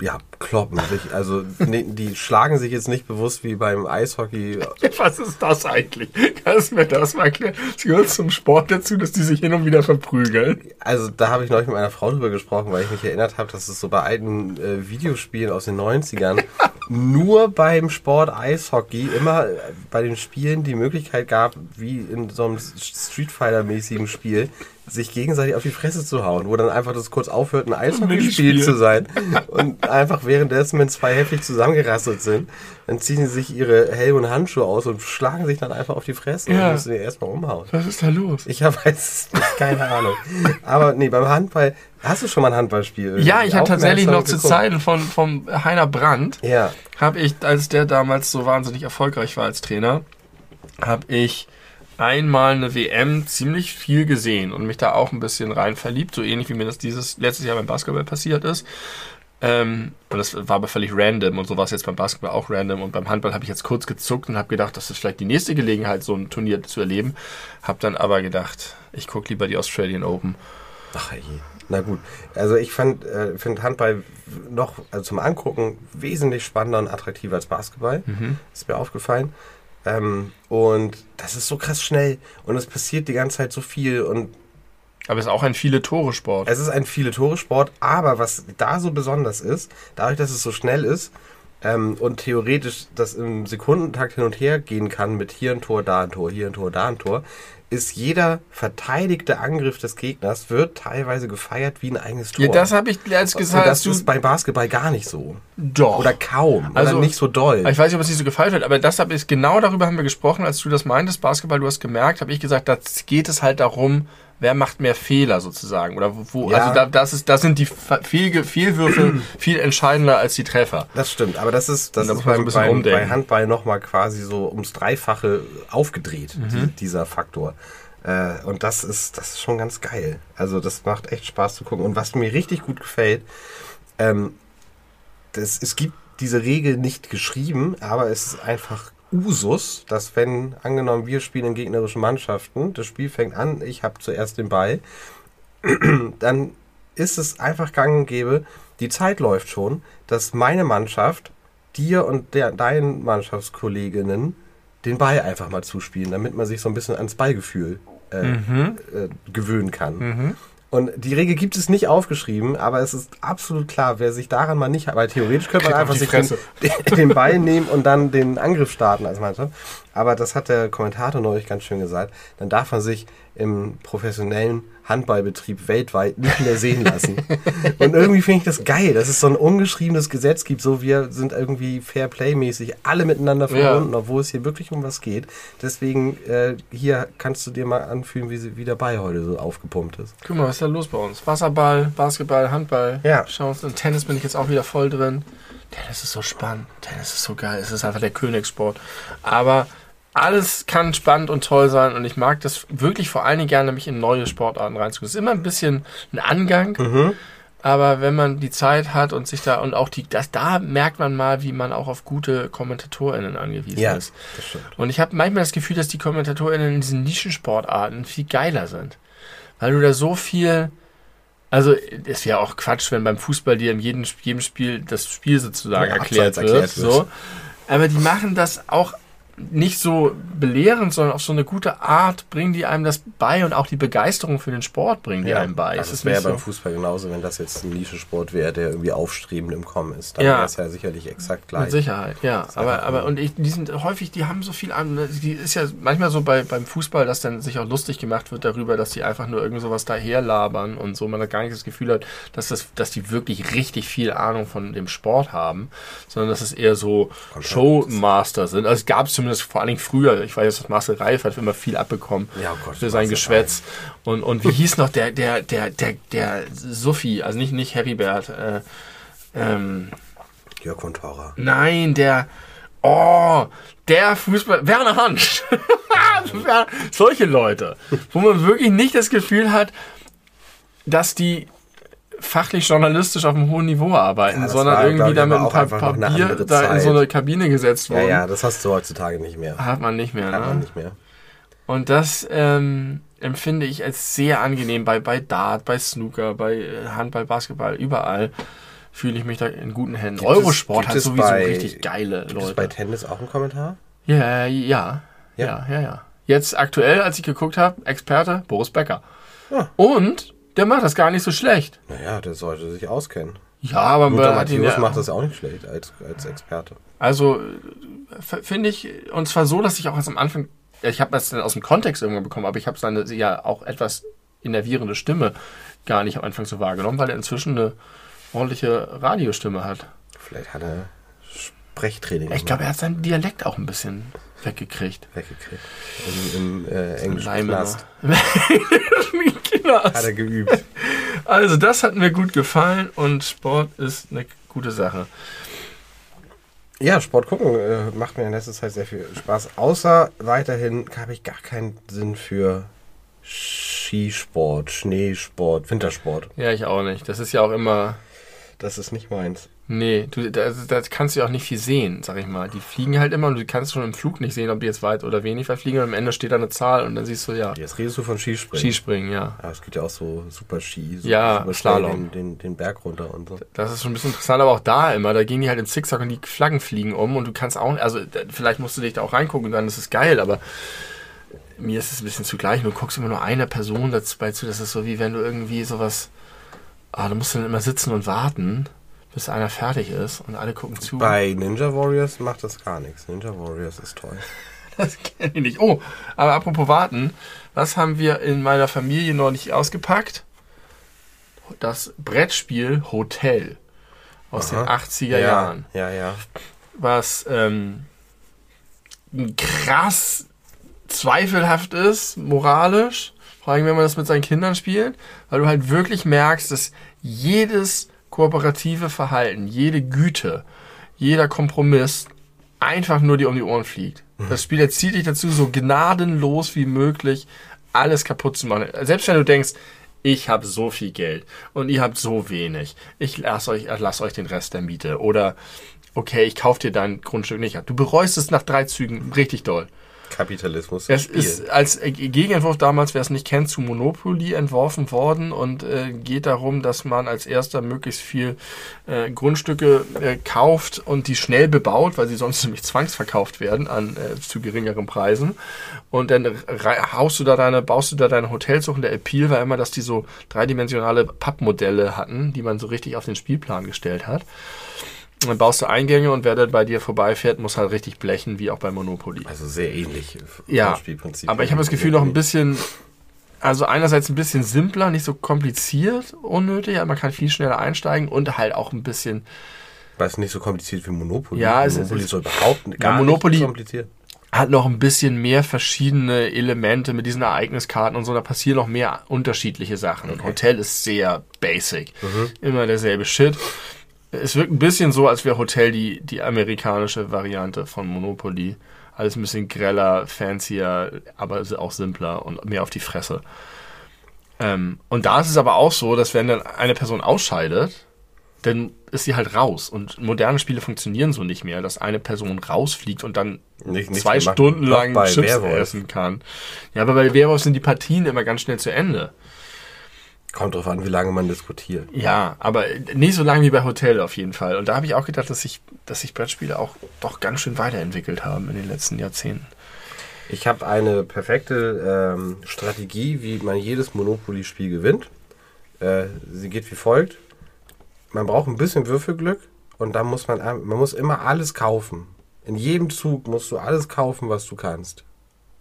ja, kloppen. Sich, also nee, die schlagen sich jetzt nicht bewusst wie beim Eishockey. Was ist das eigentlich? Kannst du mir das mal erklären? Es gehört zum Sport dazu, dass die sich hin und wieder verprügeln. Also da habe ich neulich mit meiner Frau drüber gesprochen, weil ich mich erinnert habe, dass es so bei alten äh, Videospielen aus den 90ern nur beim Sport Eishockey immer äh, bei den Spielen die Möglichkeit gab, wie in so einem Street Fighter-mäßigen Spiel, sich gegenseitig auf die Fresse zu hauen, wo dann einfach das kurz aufhört, ein Eishockeyspiel zu sein. Und einfach währenddessen, wenn zwei heftig zusammengerasselt sind, dann ziehen sie sich ihre Helme und Handschuhe aus und schlagen sich dann einfach auf die Fresse Ja. und müssen die erstmal umhauen. Was ist da los? Ich habe jetzt keine Ahnung. Aber nee, beim Handball, hast du schon mal ein Handballspiel? Ja, ich habe tatsächlich noch aufmerksam zu geguckt? Zeiten von, von Heiner Brandt, Ja, habe ich, als der damals so wahnsinnig erfolgreich war als Trainer, habe ich einmal eine WM ziemlich viel gesehen und mich da auch ein bisschen rein verliebt, so ähnlich wie mir das dieses letztes Jahr beim Basketball passiert ist. Ähm, und das war aber völlig random und so war es jetzt beim Basketball auch random. Und beim Handball habe ich jetzt kurz gezuckt und habe gedacht, das ist vielleicht die nächste Gelegenheit, so ein Turnier zu erleben. Habe dann aber gedacht, ich gucke lieber die Australian Open. Ach je. Na gut. Also ich fand, äh, finde Handball noch also zum Angucken wesentlich spannender und attraktiver als Basketball. Ist mir aufgefallen. Ähm, und das ist so krass schnell und es passiert die ganze Zeit so viel und Aber es ist auch ein viele Tore Sport. es ist ein viele Tore Sport, aber was da so besonders ist, dadurch, dass es so schnell ist ähm, und theoretisch das im Sekundentakt hin und her gehen kann mit hier ein Tor, da ein Tor, hier ein Tor, da ein Tor, ist jeder verteidigte Angriff des Gegners wird teilweise gefeiert wie ein eigenes Tor. Ja, das habe ich als und gesagt. das du, ist beim Basketball gar nicht so. doch. Oder kaum. Also- oder nicht so doll. Ich weiß nicht, ob es nicht so gefallen wird, aber das habe ich genau darüber haben wir gesprochen, als du das meintest, Basketball, du hast gemerkt, habe ich gesagt, da geht es halt darum, wer macht mehr Fehler sozusagen oder wo, wo Ja. also da, das ist das sind die Fehl, Fehlwürfe viel entscheidender als die Treffer. Das stimmt, aber das ist, das Da ist muss man so ein bisschen umdenken. bei Handball nochmal quasi so ums Dreifache aufgedreht, Mhm. die, dieser Faktor. Äh, und das ist, das ist schon ganz geil. Also das macht echt Spaß zu gucken. Und was mir richtig gut gefällt, ähm, das, es gibt diese Regel nicht geschrieben, aber es ist einfach Usus, dass wenn, angenommen, wir spielen in gegnerischen Mannschaften, das Spiel fängt an, ich habe zuerst den Ball, dann ist es einfach gang und gäbe, die Zeit läuft schon, dass meine Mannschaft dir und der, deinen Mannschaftskolleginnen den Ball einfach mal zuspielen, damit man sich so ein bisschen ans Ballgefühl äh, Mhm. äh, gewöhnen kann. Und die Regel gibt es nicht aufgeschrieben, aber es ist absolut klar, wer sich daran mal nicht, weil theoretisch könnte man einfach sich den, den Ball nehmen und dann den Angriff starten als Mannschaft. Aber das hat der Kommentator neulich ganz schön gesagt. Dann darf man sich im professionellen Handballbetrieb weltweit nicht mehr sehen lassen. und irgendwie finde ich das geil, dass es so ein ungeschriebenes Gesetz gibt, so wir sind irgendwie Fair-Play-mäßig alle miteinander Ja. verbunden, obwohl es hier wirklich um was geht. Deswegen, äh, hier kannst du dir mal anfühlen, wie, sie, wie der Ball heute so aufgepumpt ist. Guck mal, was ist da los bei uns? Wasserball, Basketball, Handball. Ja. Schauen uns, in Tennis bin ich jetzt auch wieder voll drin. Tennis ist so spannend. Tennis ist so geil. Es ist einfach der Königssport. Aber alles kann spannend und toll sein und ich mag das wirklich vor allen Dingen gerne, mich in neue Sportarten reinzugucken. Es ist immer ein bisschen ein Angang, Mhm. aber wenn man die Zeit hat und sich da und auch die, das, da merkt man mal, wie man auch auf gute KommentatorInnen angewiesen Ja, ist. das stimmt. Und ich habe manchmal das Gefühl, dass die KommentatorInnen in diesen Nischensportarten viel geiler sind. Weil du da so viel. Also, ist ja auch Quatsch, wenn beim Fußball dir in jedem, jedem Spiel das Spiel sozusagen Ja, erklärt, wird, erklärt wird. So. Aber die machen das auch nicht so belehrend, sondern auf so eine gute Art bringen die einem das bei und auch die Begeisterung für den Sport bringen die einem bei. Also das wäre ja beim so, Fußball genauso, wenn das jetzt ein Nischensport wäre, der irgendwie aufstrebend im Kommen ist. Dann Ja. wäre es ja sicherlich exakt Mit gleich. Sicherheit, ja. Aber, aber und ich, die sind häufig, die haben so viel an. ne, Die ist ja manchmal so bei, beim Fußball, dass dann sich auch lustig gemacht wird darüber, dass die einfach nur irgend sowas daherlabern und so. Man hat gar nicht das Gefühl hat, dass, das, dass die wirklich richtig viel Ahnung von dem Sport haben, sondern dass es eher so Showmaster sind. Also es gab es zumindest vor allen Dingen früher. Ich weiß, dass Marcel Reif hat immer viel abbekommen Ja, oh Gott, für sein Marcel Geschwätz. Und, und wie hieß noch der, der, der, der, der Suffi, also nicht, nicht Heribert, äh, ähm, Jörg von Tora. Nein, der. Oh, der Fußball. Werner Hansch. Solche Leute. Wo man wirklich nicht das Gefühl hat, dass die fachlich journalistisch auf einem hohen Niveau arbeiten, Ja, sondern war, irgendwie da mit ein paar, andere da in so eine Kabine gesetzt Ja, worden. ja, das hast du heutzutage nicht mehr. Hat man nicht mehr, Hat man ne? nicht mehr. Und das ähm, empfinde ich als sehr angenehm bei, bei Dart, bei Snooker, bei äh, Handball, Basketball, überall fühle ich mich da in guten Händen. Gibt es- Eurosport gibt hat es sowieso bei- richtig geile Gibt es Leute. bei Tennis auch einen Kommentar? Ja, ja, Ja? ja, ja, ja. Jetzt aktuell, als ich geguckt habe, Experte Boris Becker. Ja. Und der macht das gar nicht so schlecht. Naja, der sollte sich auskennen. Ja, aber ihn Matthäus ja, macht das auch nicht schlecht als, als Experte. also finde ich, und zwar so, dass ich auch erst am Anfang, ja, ich habe das dann aus dem Kontext irgendwann bekommen, aber ich habe seine ja auch etwas innervierende Stimme gar nicht am Anfang so wahrgenommen, weil er inzwischen eine ordentliche Radiostimme hat. Vielleicht hat er Sprechtraining Ich glaube, er hat seinen Dialekt auch ein bisschen weggekriegt. weggekriegt. Im, im äh, englischen Knast noch. Knast. hat er geübt. Also, das hat mir gut gefallen und Sport ist eine gute Sache. Ja, Sport gucken äh, macht mir in letzter Zeit sehr viel Spaß. Außer weiterhin habe ich gar keinen Sinn für Skisport, Schneesport, Wintersport. Ja, ich auch nicht. Das ist ja auch immer. Das ist nicht meins. Nee, du, da, da kannst du ja auch nicht viel sehen, sag ich mal. Die fliegen halt immer und du kannst schon im Flug nicht sehen, ob die jetzt weit oder wenig weit fliegen. Und am Ende steht da eine Zahl und dann siehst du, ja. Jetzt redest du von Skispringen. Skispringen, ja. Ja, es gibt ja auch so Super Ski, so Ja, super Slalom. Den, den, den Berg runter und so. Das ist schon ein bisschen interessant, aber auch da immer, da gehen die halt in Zickzack und die Flaggen fliegen um und du kannst auch, also da- vielleicht musst du dich da auch reingucken und dann ist es geil, aber mir ist es ein bisschen zugleich. Du guckst immer nur einer Person dazu das ist so wie wenn du irgendwie sowas, ah, du musst dann immer sitzen und warten, bis einer fertig ist und alle gucken zu. Bei Ninja Warriors macht das gar nichts. Ninja Warriors ist toll. Das kenne ich nicht. Oh, aber apropos warten, was haben wir in meiner Familie noch nicht ausgepackt? Das Brettspiel Hotel aus den 80er Jahren. Ja, ja. was ähm, krass zweifelhaft ist, moralisch, vor allem wenn man das mit seinen Kindern spielt, weil du halt wirklich merkst, dass jedes kooperative Verhalten, jede Güte, jeder Kompromiss einfach nur dir um die Ohren fliegt. Das Spiel erzieht dich dazu, so gnadenlos wie möglich alles kaputt zu machen. Selbst wenn du denkst, ich habe so viel Geld und ihr habt so wenig, ich lasse euch, lass euch den Rest der Miete. Oder, okay, ich kaufe dir dein Grundstück nicht ab. Du bereust es nach drei Zügen richtig doll. Kapitalismus. Es Spiel. ist als äh, Gegenentwurf damals, wer es nicht kennt, zu Monopoly entworfen worden und äh, geht darum, dass man als erster möglichst viel äh, Grundstücke äh, kauft und die schnell bebaut, weil sie sonst nämlich zwangsverkauft werden an äh, zu geringeren Preisen. Und dann haust du da deine, baust du da deine Hotels hoch. Und der Appeal war immer, dass die so dreidimensionale Pappmodelle hatten, die man so richtig auf den Spielplan gestellt hat. Und dann baust du Eingänge und wer dann bei dir vorbeifährt, muss halt richtig blechen, wie auch bei Monopoly. Also sehr ähnlich. Ja, Spielprinzip. aber ich habe das Gefühl noch ein bisschen, also einerseits ein bisschen simpler, nicht so kompliziert, unnötig, aber man kann viel schneller einsteigen und halt auch ein bisschen, Weil es nicht so kompliziert wie Monopoly. Ja, es ist- Monopoly ist so überhaupt gar Monopoly- nicht kompliziert. hat noch ein bisschen mehr verschiedene Elemente mit diesen Ereigniskarten und so, da passieren noch mehr unterschiedliche Sachen. Und Hotel ist sehr basic. Immer derselbe Shit. Es wirkt ein bisschen so, als wäre Hotel die, die amerikanische Variante von Monopoly. Alles ein bisschen greller, fancier, aber auch simpler und mehr auf die Fresse. Ähm, und da ist es aber auch so, dass wenn dann eine Person ausscheidet, dann ist sie halt raus. Und moderne Spiele funktionieren so nicht mehr, dass eine Person rausfliegt und dann Nicht- nicht zwei gemacht. Stunden lang Chips Werwolf. essen kann. Ja, aber bei Werwolf sind die Partien immer ganz schnell zu Ende. Kommt drauf an, wie lange man diskutiert. Ja, aber nicht so lange wie bei Hotel auf jeden Fall. Und da habe ich auch gedacht, dass sich, dass sich Brettspiele auch doch ganz schön weiterentwickelt haben in den letzten Jahrzehnten. Ich habe eine perfekte ähm, Strategie, wie man jedes Monopoly-Spiel gewinnt. Äh, sie geht wie folgt. Man braucht ein bisschen Würfelglück und dann muss man, ein- man muss immer alles kaufen. In jedem Zug musst du alles kaufen, was du kannst.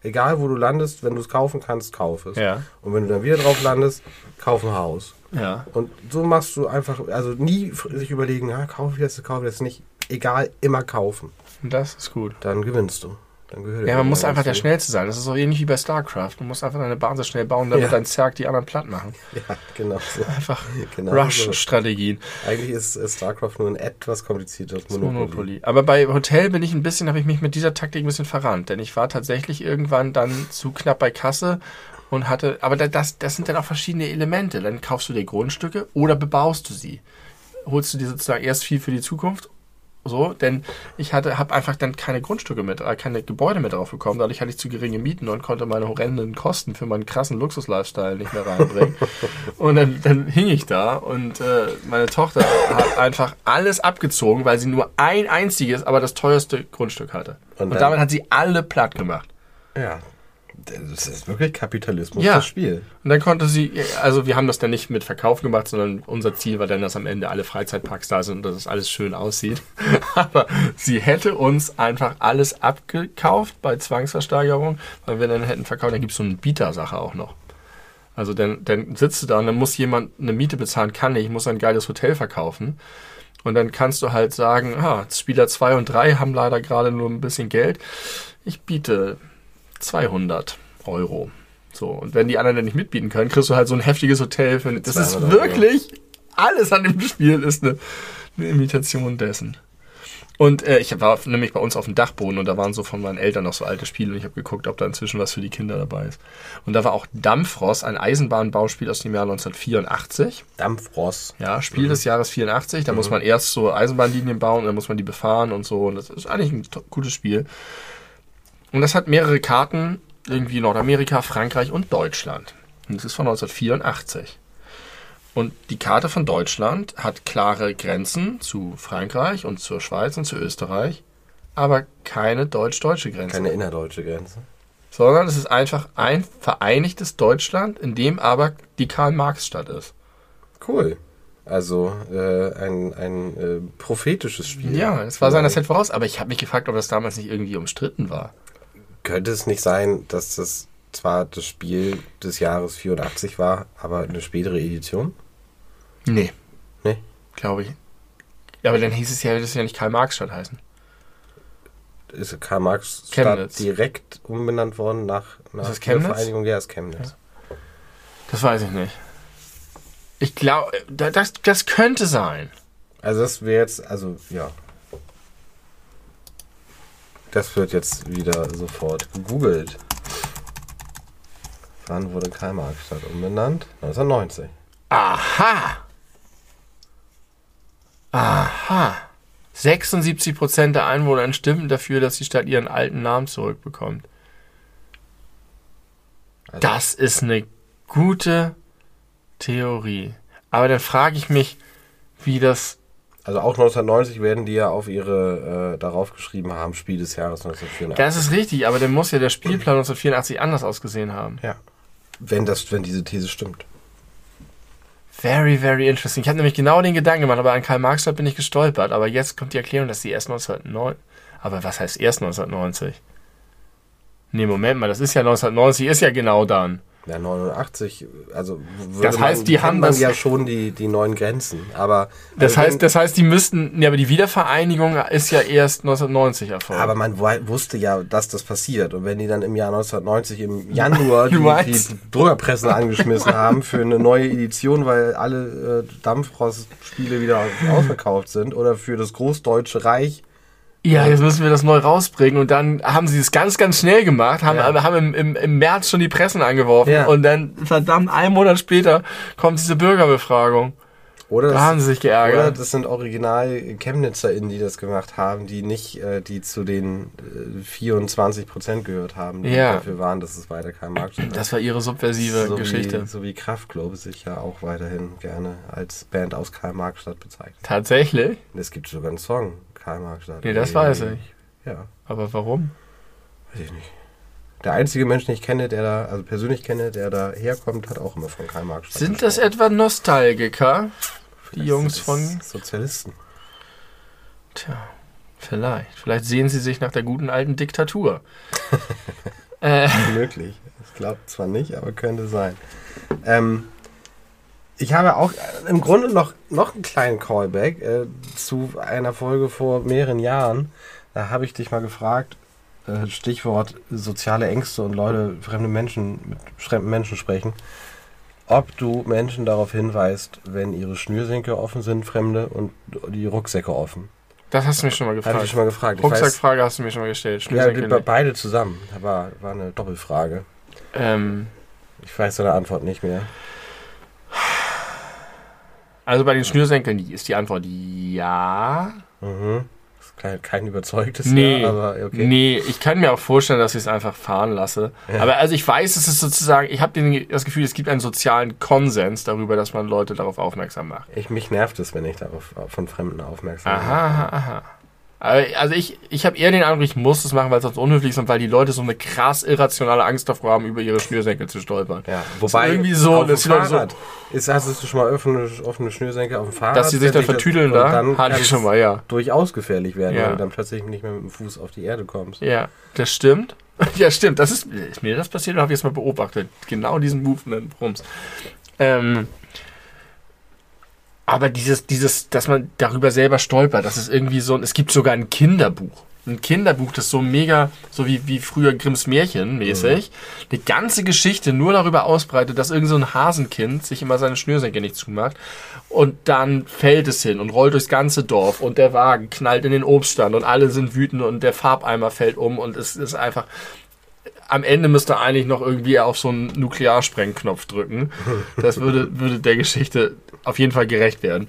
Egal wo du landest, wenn du es kaufen kannst, kauf es. Ja. Und wenn du dann wieder drauf landest, kauf ein Haus. Ja. Und so machst du einfach, also nie sich überlegen, ja, kaufe ich das, kaufe ich das nicht. Egal, immer kaufen. Das ist gut. Dann gewinnst du. Dann gehört Ja, man muss einfach der. Schnellste sein. Das ist so ähnlich wie bei StarCraft. Du musst einfach deine Basis schnell bauen, damit Ja. dein Zerg die anderen platt machen. Ja, genau so. Einfach Genau so. Rush-Strategien. Eigentlich ist StarCraft nur ein etwas komplizierteres Monopoly. Monopoly. Aber bei Hotel bin ich ein bisschen, habe ich mich mit dieser Taktik ein bisschen verrannt, denn ich war tatsächlich irgendwann dann zu knapp bei Kasse und hatte, aber da- das, das sind dann auch verschiedene Elemente. Dann kaufst du dir Grundstücke oder bebaust du sie. Holst du dir sozusagen erst viel für die Zukunft, so, denn ich hatte, habe einfach dann keine Grundstücke mit, äh, keine Gebäude mehr drauf bekommen, dadurch hatte ich zu geringe Mieten und konnte meine horrenden Kosten für meinen krassen Luxus-Lifestyle nicht mehr reinbringen. und dann, dann hing ich da und äh, meine Tochter hat einfach alles abgezogen, weil sie nur ein einziges, aber das teuerste Grundstück hatte. Und Und, damit hat sie alle platt gemacht. Ja, das ist wirklich Kapitalismus, Ja. das Spiel. Und dann konnte sie, also wir haben das dann nicht mit Verkauf gemacht, sondern unser Ziel war dann, dass am Ende alle Freizeitparks da sind und dass es alles schön aussieht. Aber sie hätte uns einfach alles abgekauft bei Zwangsversteigerung, weil wir dann hätten verkauft, dann gibt es so eine Bietersache auch noch. Also dann, dann sitzt du da und dann muss jemand eine Miete bezahlen, kann nicht, muss ein geiles Hotel verkaufen. Und dann kannst du halt sagen, ah, Spieler 2 und 3 haben leider gerade nur ein bisschen Geld. Ich biete 200 Euro. So, und wenn die anderen dann nicht mitbieten können, kriegst du halt so ein heftiges Hotel. Für, das ist 200 Euro. wirklich, alles an dem Spiel ist eine, eine Imitation dessen. Und äh, ich war nämlich bei uns auf dem Dachboden und da waren so von meinen Eltern noch so alte Spiele und ich habe geguckt, ob da inzwischen was für die Kinder dabei ist. Und da war auch Dampfross, ein Eisenbahnbauspiel aus dem Jahr 1984. Dampfross. Ja, Spiel des Jahres 84. Da muss man erst so Eisenbahnlinien bauen und dann muss man die befahren und so. Und das ist eigentlich ein gutes Spiel. Und das hat mehrere Karten, irgendwie Nordamerika, Frankreich und Deutschland. Und das ist von 1984. Und die Karte von Deutschland hat klare Grenzen zu Frankreich und zur Schweiz und zu Österreich, aber keine deutsch-deutsche Grenze. Keine innerdeutsche Grenze. Sondern es ist einfach ein vereinigtes Deutschland, in dem aber die Karl-Marx-Stadt ist. Cool. Also äh, ein, ein äh, prophetisches Spiel. Ja, es war seiner Zeit voraus, aber ich habe mich gefragt, ob das damals nicht irgendwie umstritten war. Könnte es nicht sein, dass das zwar das Spiel des Jahres 84 war, aber eine spätere Edition? Nee. Nee. Glaube ich. Ja, aber dann hieß es ja, das ja nicht Karl-Marx-Stadt heißen. Ist Karl Marx Chemnitz. Stadt direkt umbenannt worden nach, nach das Chemnitz? der Vereinigung? Ja, ist Chemnitz. Das weiß ich nicht. Ich glaube, das, das könnte sein. Also das wäre jetzt, also ja. Das wird jetzt wieder sofort gegoogelt. Wann wurde Karl Marx Stadt umbenannt? 1990. Aha. Aha. 76% der Einwohner stimmen dafür, dass die Stadt ihren alten Namen zurückbekommt. Also, Das ist eine gute Theorie. Aber dann frage ich mich, wie das. Also auch 1990 werden die ja auf ihre äh, darauf geschrieben haben, Spiel des Jahres 1984. Das ist richtig, aber dann muss ja der Spielplan 1984 anders ausgesehen haben. ja. Wenn das, wenn diese These stimmt. Very, very interesting. Ich habe nämlich genau den Gedanken gemacht, aber an Karl Marx bin ich gestolpert. Aber jetzt kommt die Erklärung, dass die erst 1909. Aber was heißt erst 1990? Nee, Moment mal, das ist ja 1990, ist ja genau dann. Ja, 89, also Das heißt, die kennt haben man das- ja schon die, die neuen Grenzen. Aber Das also heißt, das heißt, die müssten, ja, aber die Wiedervereinigung ist ja erst 1990 erfolgt. Aber man wusste ja, dass das passiert. Und wenn die dann im Jahr 1990 im Januar die, die Druckerpressen angeschmissen haben für eine neue Edition, weil alle äh, Dampfrost-Spiele wieder ausverkauft sind, oder für das Großdeutsche Reich, ja, jetzt müssen wir das neu rausbringen und dann haben sie es ganz, ganz schnell gemacht, haben, Ja. haben im, im, im März schon die Pressen angeworfen Ja. und dann, verdammt, einen Monat später kommt diese Bürgerbefragung. oder, Da haben sie sich oder geärgert. das sind original ChemnitzerInnen, die das gemacht haben, die nicht, äh, die zu den äh, 24 Prozent gehört haben, die Ja. dafür waren, dass es weiter kein Markt ist. Das war ihre subversive so Geschichte. Wie, so wie Kraftklub sich ja auch weiterhin gerne als Band aus Karl-Marx-Stadt bezeichnet. Tatsächlich? Es gibt sogar einen Song, Karl-Marx-Stadt. Nee, das weiß ich. Ja, Aber warum? weiß ich nicht. Der einzige Mensch, den ich kenne, der da, also persönlich kenne, der da herkommt, hat auch immer von Karl-Marx-Stadt Sind das gesprochen. etwa Nostalgiker? Die Jungs Das von. ist Sozialisten. Tja, vielleicht. Vielleicht sehen sie sich nach der guten alten Diktatur. äh, Möglich. Ich glaube zwar nicht, aber könnte sein. Ähm, ich habe auch äh, im Grunde noch, noch einen kleinen Callback äh, zu einer Folge vor mehreren Jahren. Da habe ich dich mal gefragt, äh, Stichwort soziale Ängste und Leute, fremde Menschen mit fremden Menschen sprechen, ob du Menschen darauf hinweist, wenn ihre Schnürsenkel offen sind, Fremde, und die Rucksäcke offen. das hast du mich schon mal Habe ich gefragt. schon mal gefragt. Ich weiß- Rucksackfrage hast du mir schon mal gestellt. ja, nicht. beide zusammen. Da war, war eine Doppelfrage. ähm, Ich weiß deine Antwort nicht mehr. Also bei den Schnürsenkeln ist die Antwort ja. Mhm. Ist kein, kein überzeugtes Nee, Ja, aber okay. nee, ich kann mir auch vorstellen, dass ich es einfach fahren lasse. Ja. Aber also ich weiß, es ist sozusagen, ich habe das Gefühl, es gibt einen sozialen Konsens darüber, dass man Leute darauf aufmerksam macht. Ich, mich nervt es, wenn ich darauf von Fremden aufmerksam bin. Aha, aha, Also ich, ich habe eher den Eindruck, ich muss das machen, weil es sonst unhöflich ist und weil die Leute so eine krass irrationale Angst davor haben, über ihre Schnürsenkel zu stolpern. Ja, wobei irgendwie so, auf dem dass die Leute so- Fahrrad ist, hast du schon mal offene, offene Schnürsenkel auf dem Fahrrad? Dass sie sich dann vertüdeln da, und dann hatte kann ich schon es mal, ja. durchaus gefährlich werden, Ja. weil du dann plötzlich nicht mehr mit dem Fuß auf die Erde kommst. Ja, das stimmt. Ja, stimmt. Das ist, ist mir das passiert oder habe ich es mal beobachtet? Genau diesen Movement Rums. Ähm, aber dieses, dieses, dass man darüber selber stolpert, das ist irgendwie so, es gibt sogar ein Kinderbuch. Ein Kinderbuch, das so mega, so wie, wie früher Grimms Märchen mäßig, eine ganze Geschichte nur darüber ausbreitet, dass irgend so ein Hasenkind sich immer seine Schnürsenkel nicht zumacht. Und dann fällt es hin und rollt durchs ganze Dorf und der Wagen knallt in den Obststand und alle sind wütend und der Farbeimer fällt um und es ist einfach, am Ende müsste er eigentlich noch irgendwie auf so einen Nuklearsprengknopf drücken. Das würde, würde der Geschichte auf jeden Fall gerecht werden.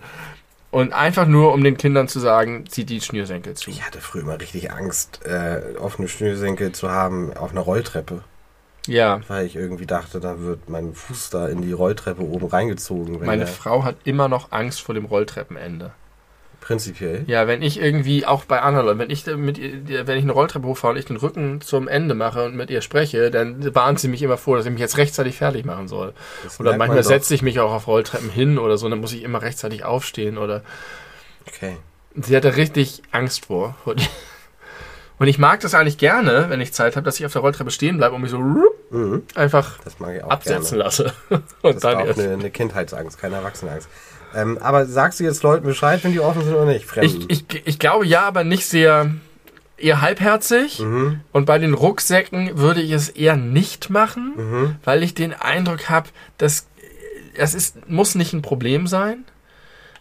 Und einfach nur, um den Kindern zu sagen, zieht die Schnürsenkel zu. Ich hatte früher immer richtig Angst, äh, offene Schnürsenkel zu haben auf einer Rolltreppe. Ja. Weil ich irgendwie dachte, da wird mein Fuß da in die Rolltreppe oben reingezogen. Meine Frau hat immer noch Angst vor dem Rolltreppenende. Prinzipiell. Ja, wenn ich irgendwie, auch bei anderen Leuten, wenn ich mit ihr, wenn ich eine Rolltreppe hochfahre und ich den Rücken zum Ende mache und mit ihr spreche, dann warnt sie mich immer vor, dass ich mich jetzt rechtzeitig fertig machen soll. Das Oder man manchmal doch. setze ich mich auch auf Rolltreppen hin oder so, dann muss ich immer rechtzeitig aufstehen oder Okay. sie hat da richtig Angst vor. Und ich mag das eigentlich gerne, wenn ich Zeit habe, dass ich auf der Rolltreppe stehen bleibe und mich so Mhm. einfach Das absetzen gerne. lasse. Das Und ist dann auch eine, eine Kindheitsangst, keine Erwachsenenangst. Ähm, aber sagst du jetzt Leuten Bescheid, wenn die offen sind oder nicht? Fremden. Ich, ich, ich glaube ja, aber nicht sehr eher halbherzig. Mhm. Und bei den Rucksäcken würde ich es eher nicht machen, Mhm. weil ich den Eindruck habe, dass es ist, muss nicht ein Problem sein.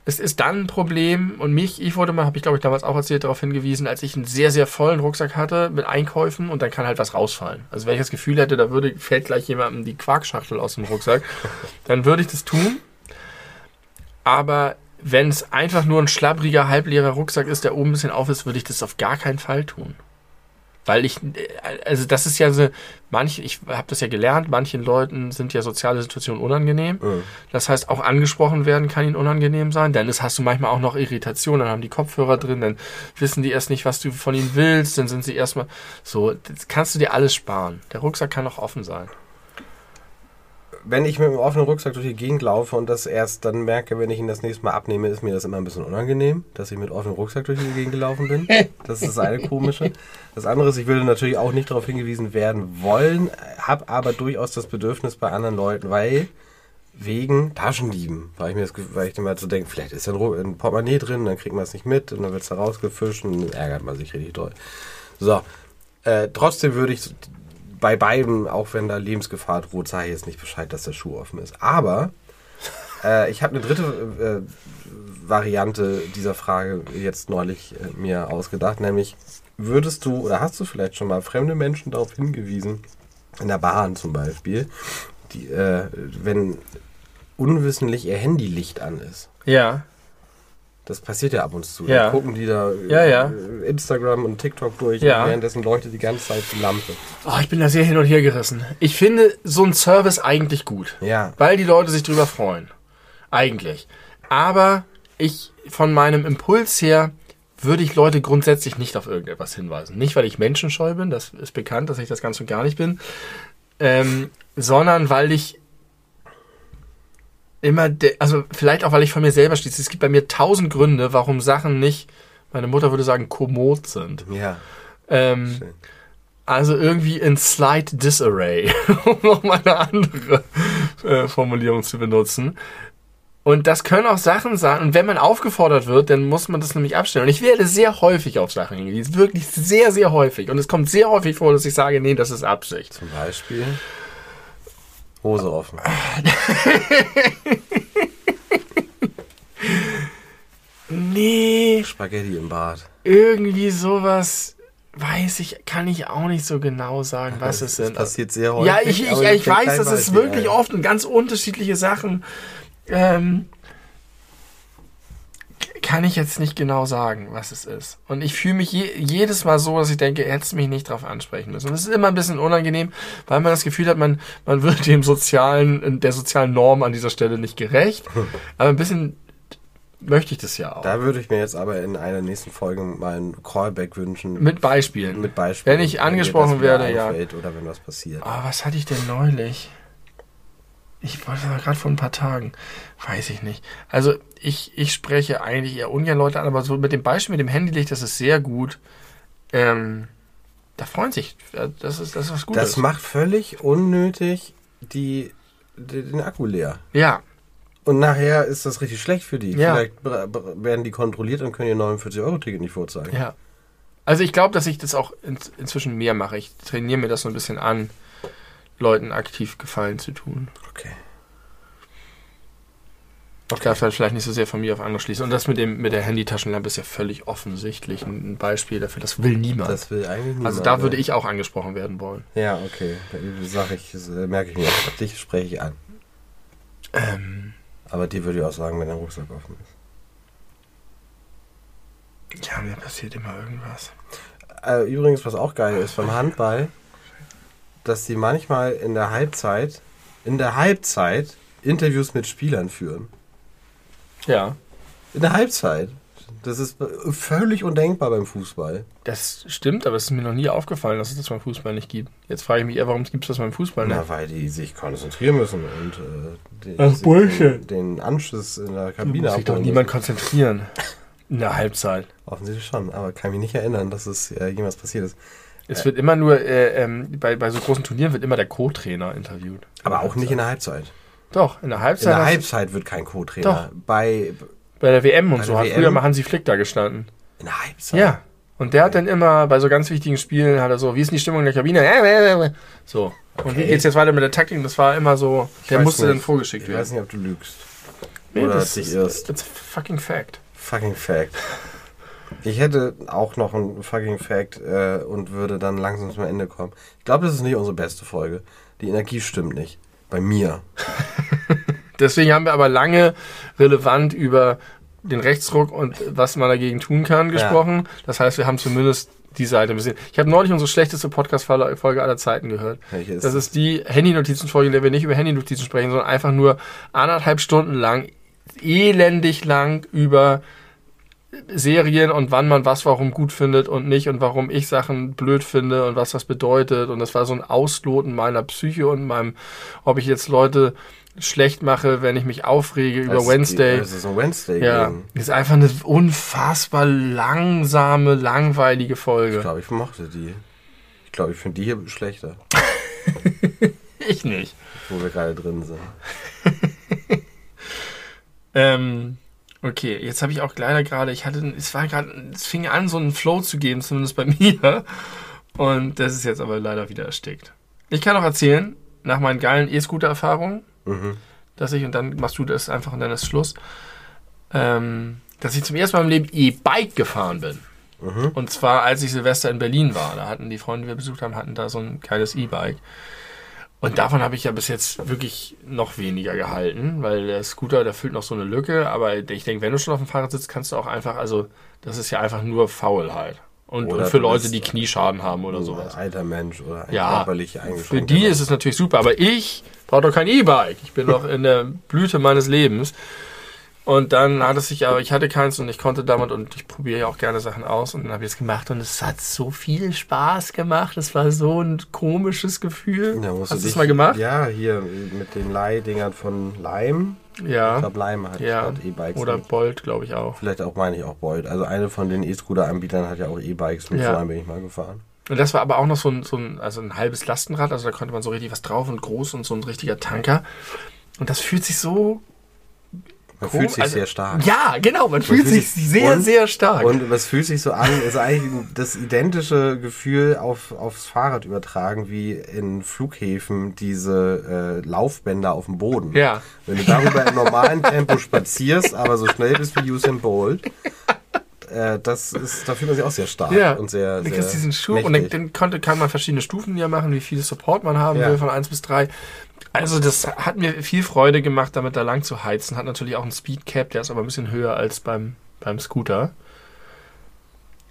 Es ist dann ein Problem und mich, ich wurde mal, habe ich glaube ich damals auch erzählt, darauf hingewiesen, als ich einen sehr, sehr vollen Rucksack hatte mit Einkäufen und dann kann halt was rausfallen. Also wenn ich das Gefühl hätte, da würde, fällt gleich jemandem die Quarkschachtel aus dem Rucksack, dann würde ich das tun. Aber wenn es einfach nur ein schlabbriger, halbleerer Rucksack ist, der oben ein bisschen auf ist, würde ich das auf gar keinen Fall tun. Weil ich, also das ist ja so, manche, ich habe das ja gelernt, manchen Leuten sind ja soziale Situationen unangenehm. Mhm. Das heißt, auch angesprochen werden kann ihnen unangenehm sein. Dann ist, hast du manchmal auch noch Irritation, dann haben die Kopfhörer drin, dann wissen die erst nicht, was du von ihnen willst, dann sind sie erstmal so, das kannst du dir alles sparen. Der Rucksack kann auch offen sein. Wenn ich mit einem offenen Rucksack durch die Gegend laufe und das erst dann merke, wenn ich ihn das nächste Mal abnehme, ist mir das immer ein bisschen unangenehm, dass ich mit offenem Rucksack durch die Gegend gelaufen bin. Das ist das eine komische. Das andere ist, ich würde natürlich auch nicht darauf hingewiesen werden wollen, habe aber durchaus das Bedürfnis bei anderen Leuten, weil wegen Taschendieben, weil ich mir das, weil ich immer so denke, vielleicht ist Ru- ein Portemonnaie drin, dann kriegt man es nicht mit und dann wird es da rausgefischt und dann ärgert man sich richtig doll. So, äh, trotzdem würde ich bei beiden, auch wenn da Lebensgefahr droht, sage ich jetzt nicht Bescheid, dass der Schuh offen ist. Aber äh, ich habe eine dritte äh, Variante dieser Frage jetzt neulich äh, mir ausgedacht, nämlich würdest du oder hast du vielleicht schon mal fremde Menschen darauf hingewiesen, in der Bahn zum Beispiel, die, äh, wenn unwissentlich ihr Handylicht an ist. Ja. Das passiert ja ab und zu. Ja. Dann gucken die da äh, Ja, ja. Instagram und TikTok durch Ja. und währenddessen leuchtet die ganze Zeit die Lampe. Oh, ich bin da sehr hin und her gerissen. Ich finde so ein Service eigentlich gut. Ja. Weil die Leute sich drüber freuen. Eigentlich. Aber ich von meinem Impuls her würde ich Leute grundsätzlich nicht auf irgendetwas hinweisen. Nicht, weil ich menschenscheu bin, das ist bekannt, dass ich das ganz und gar nicht bin, ähm, sondern weil ich immer, also vielleicht auch, weil ich von mir selber schließe. Es gibt bei mir tausend Gründe, warum Sachen nicht, meine Mutter würde sagen, kommod sind. Ja. Ähm, also irgendwie in slight disarray, um nochmal eine andere äh, Formulierung zu benutzen. Und das können auch Sachen sein. Und wenn man aufgefordert wird, dann muss man das nämlich abstellen. Und ich werde sehr häufig auf Sachen hingewiesen. Wirklich sehr, sehr häufig. Und es kommt sehr häufig vor, dass ich sage, nee, das ist Absicht. Zum Beispiel Hose offen. Nee, Spaghetti im Bad. irgendwie sowas weiß ich, kann ich auch nicht so genau sagen, was es Das sind. passiert sehr häufig. Ja, ich, ich, ich fällt weiß, das ist wirklich ein. oft und ganz unterschiedliche Sachen. Ähm, kann ich jetzt nicht genau sagen, was es ist. Und ich fühle mich je, jedes Mal so, dass ich denke, hättest du mich nicht drauf ansprechen müssen. Und es ist immer ein bisschen unangenehm, weil man das Gefühl hat, man, man wird dem sozialen, der sozialen Norm an dieser Stelle nicht gerecht. Aber ein bisschen möchte ich das ja auch. Da würde ich mir jetzt aber in einer nächsten Folge mal einen Callback wünschen. Mit Beispielen. mit Beispielen. Wenn ich angesprochen wieder werde, ja. Oder wenn was passiert. Ah, was hatte ich denn neulich? Ich wollte das gerade vor ein paar Tagen. Weiß ich nicht. Also ich, ich spreche eigentlich eher ungern Leute an, aber so mit dem Beispiel mit dem Handylicht, das ist sehr gut. Ähm, da freuen sich. äh, Das ist, das ist was Gutes. Das macht völlig unnötig die, die, den Akku leer. ja, Und nachher ist das richtig schlecht für die. Ja. Vielleicht werden die kontrolliert und können ihr 49-Euro-Ticket nicht vorzeigen. ja. Also ich glaube, dass ich das auch in, inzwischen mehr mache. Ich trainiere mir das so ein bisschen an, Leuten aktiv Gefallen zu tun. Okay. Ich darf halt vielleicht nicht so sehr von mir auf andere schließen. Und das mit, dem, mit der Handytaschenlampe ist ja völlig offensichtlich ein Beispiel dafür. Das will niemand. Das will eigentlich niemand. also da würde ich auch angesprochen werden wollen. Ja, okay. Sag ich, äh, merke ich mir. Dich spreche ich an. Ähm, Aber die würde ich auch sagen, wenn der Rucksack offen ist. ja, mir passiert immer irgendwas. Äh, übrigens, was auch geil ist beim Handball, dass die manchmal in der Halbzeit, in der Halbzeit Interviews mit Spielern führen. Ja. In der Halbzeit. Das ist völlig undenkbar beim Fußball. Das stimmt, aber es ist mir noch nie aufgefallen, dass es das beim Fußball nicht gibt. Jetzt frage ich mich eher, warum gibt es das beim Fußball nicht? Na, weil die sich konzentrieren müssen und äh, die, Ach, sich Bullshit. Den, den Anschluss in der Da Kabine muss sich doch abholen niemand müssen. konzentrieren. In der Halbzeit. Offensichtlich schon, aber kann mich nicht erinnern, dass es äh, jemals passiert ist. Es wird immer nur, äh, ähm, bei, bei so großen Turnieren wird immer der Co-Trainer interviewt. Aber auch nicht in der Halbzeit. Doch, in der In Halbzeit. der hast- Halbzeit wird kein Co-Trainer. Bei Bei der WM und so der hat WM? früher mal Hansi Flick da gestanden. in der Halbzeit. Ja. Und der hat dann immer bei so ganz wichtigen Spielen hat er so, wie ist denn die Stimmung in der Kabine? Äh, So. Und wie Okay. geht's jetzt weiter mit der Taktik? Das war immer so, Ich der musste nicht. dann vorgeschickt Ich weiß werden. nicht, ob du lügst. Nee, Oder das ist, irrst. It's fucking fact. Fucking Fact. Ich hätte auch noch einen fucking Fact äh, und würde dann langsam zum Ende kommen. Ich glaube, das ist nicht unsere beste Folge. Die Energie stimmt nicht. Bei mir. Deswegen haben wir aber lange relevant über den Rechtsruck und was man dagegen tun kann gesprochen. Das heißt, wir haben zumindest die Seite ein bisschen. Ich habe neulich unsere schlechteste Podcast-Folge aller Zeiten gehört. Ist Das ist die Handy-Notizen-Folge, in der wir nicht über Handy-Notizen sprechen, sondern einfach nur anderthalb Stunden lang, elendig lang über Serien und wann man was warum gut findet und nicht und warum ich Sachen blöd finde und was das bedeutet. Und das war so ein Ausloten meiner Psyche und meinem, ob ich jetzt Leute schlecht mache, wenn ich mich aufrege über Das- Wednesday. Das ist ein Wednesday. Ja, Game. ist einfach eine unfassbar langsame, langweilige Ich Folge. glaube, ich mochte die. Ich glaube, ich finde die hier schlechter, Ich nicht. wo wir gerade drin sind. Ähm, okay, jetzt habe ich auch leider gerade, ich hatte, es war gerade, es fing an, so einen Flow zu geben, zumindest bei mir. Und das ist jetzt aber leider wieder erstickt. Ich kann auch erzählen, nach meinen geilen E-Scooter-Erfahrungen, Mhm. dass ich, und dann machst du das einfach und dann ist Schluss, ähm, dass ich zum ersten Mal im Leben E-Bike gefahren bin. Mhm. Und zwar, als ich Silvester in Berlin war. Da hatten die Freunde, die wir besucht haben, hatten da so ein geiles E-Bike. Und davon habe ich ja bis jetzt wirklich noch weniger gehalten, weil der Scooter, der füllt noch so eine Lücke. Aber ich denke, wenn du schon auf dem Fahrrad sitzt, kannst du auch einfach, also das ist ja einfach nur Faulheit. Und, Oder und für Leute, die Knieschaden haben oder sowas. Ein alter Mensch oder ein Ja, körperlich Für die ist es natürlich super, aber ich brauche doch kein E-Bike. Ich bin noch in der Blüte meines Lebens. Und dann hat es sich aber, ich hatte keins und ich konnte damit und ich probiere ja auch gerne Sachen aus und dann habe ich es gemacht und es hat so viel Spaß gemacht. Es war so ein komisches Gefühl. Musst Hast du dich- das mal gemacht? Ja, hier mit den Leihdingern von Lime. Ich Ja. glaube, Lime hat, Ja. E-Bikes. Oder mit. Bolt, glaube ich auch. Vielleicht auch, meine ich auch Boyd. Also eine von den E-Scooter-Anbietern hat ja auch E-Bikes. Mit Ja. so einem bin ich mal gefahren. Und das war aber auch noch so ein, so ein, also ein halbes Lastenrad, also da konnte man so richtig was drauf und groß und so ein richtiger Tanker. Und das fühlt sich so. Man Cool, fühlt sich also- sehr stark. Ja, genau, man fühlt fühlt sich sich- sehr, und- sehr stark. Und es fühlt sich so an, ist eigentlich das identische Gefühl auf, aufs Fahrrad übertragen wie in Flughäfen diese äh, Laufbänder auf dem Boden. Ja. Wenn du darüber im normalen Tempo spazierst, aber so schnell bist wie Usain Bolt, äh, das ist, da fühlt man sich auch sehr stark Ja, und sehr, Du sehr kriegst diesen Schub und dann, mächtig. dann konnte, kann man verschiedene Stufen ja machen, wie viel Support man haben Ja. will, von 1 bis 3. Also das hat mir viel Freude gemacht, damit da lang zu heizen. Hat natürlich auch einen Speedcap, der ist aber ein bisschen höher als beim, beim Scooter.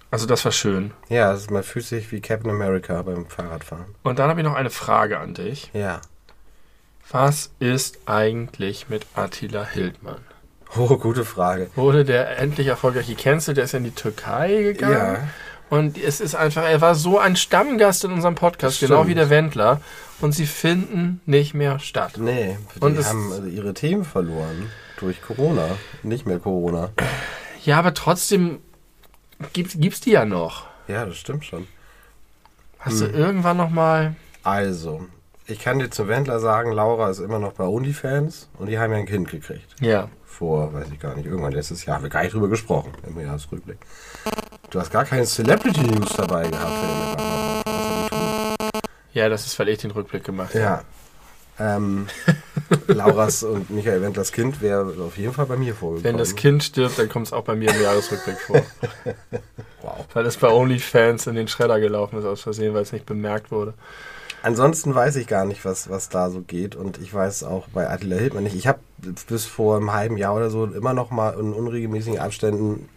Also das war schön. Ja, also man fühlt sich wie Captain America beim Fahrradfahren. Und dann habe ich noch eine Frage an dich. Ja. Was ist eigentlich mit Attila Hildmann? Oh, gute Frage. Wurde der endlich erfolgreich gecancelt? Der ist ja in die Türkei gegangen. Ja. Und es ist einfach, er war so ein Stammgast in unserem Podcast, genau wie der Wendler. Und sie finden nicht mehr statt. Nee, die Und es- haben also ihre Themen verloren durch Corona. Nicht mehr Corona. Ja, aber trotzdem gibt's, gibt's die ja noch. Ja, das stimmt schon. Hast Hm. du irgendwann noch mal. Also, ich kann dir zum Wendler sagen, Laura ist immer noch bei OnlyFans und die haben ja ein Kind gekriegt. Ja. Vor, weiß ich gar nicht, irgendwann letztes Jahr. Haben wir gar nicht drüber gesprochen im Jahresrückblick. Du hast gar keine Celebrity News dabei gehabt. Ja, das ist, weil ich den Rückblick gemacht habe. Ja. Ähm, Lauras und Michael Wendlers Kind wäre auf jeden Fall bei mir vorgekommen. Wenn das Kind stirbt, dann kommt es auch bei mir im Jahresrückblick vor. Wow. Weil es bei OnlyFans in den Schredder gelaufen ist aus Versehen, weil es nicht bemerkt wurde. Ansonsten weiß ich gar nicht, was, was da so geht. Und ich weiß auch bei Attila Hildmann nicht. Ich habe bis vor einem halben Jahr oder so immer noch mal in unregelmäßigen Abständen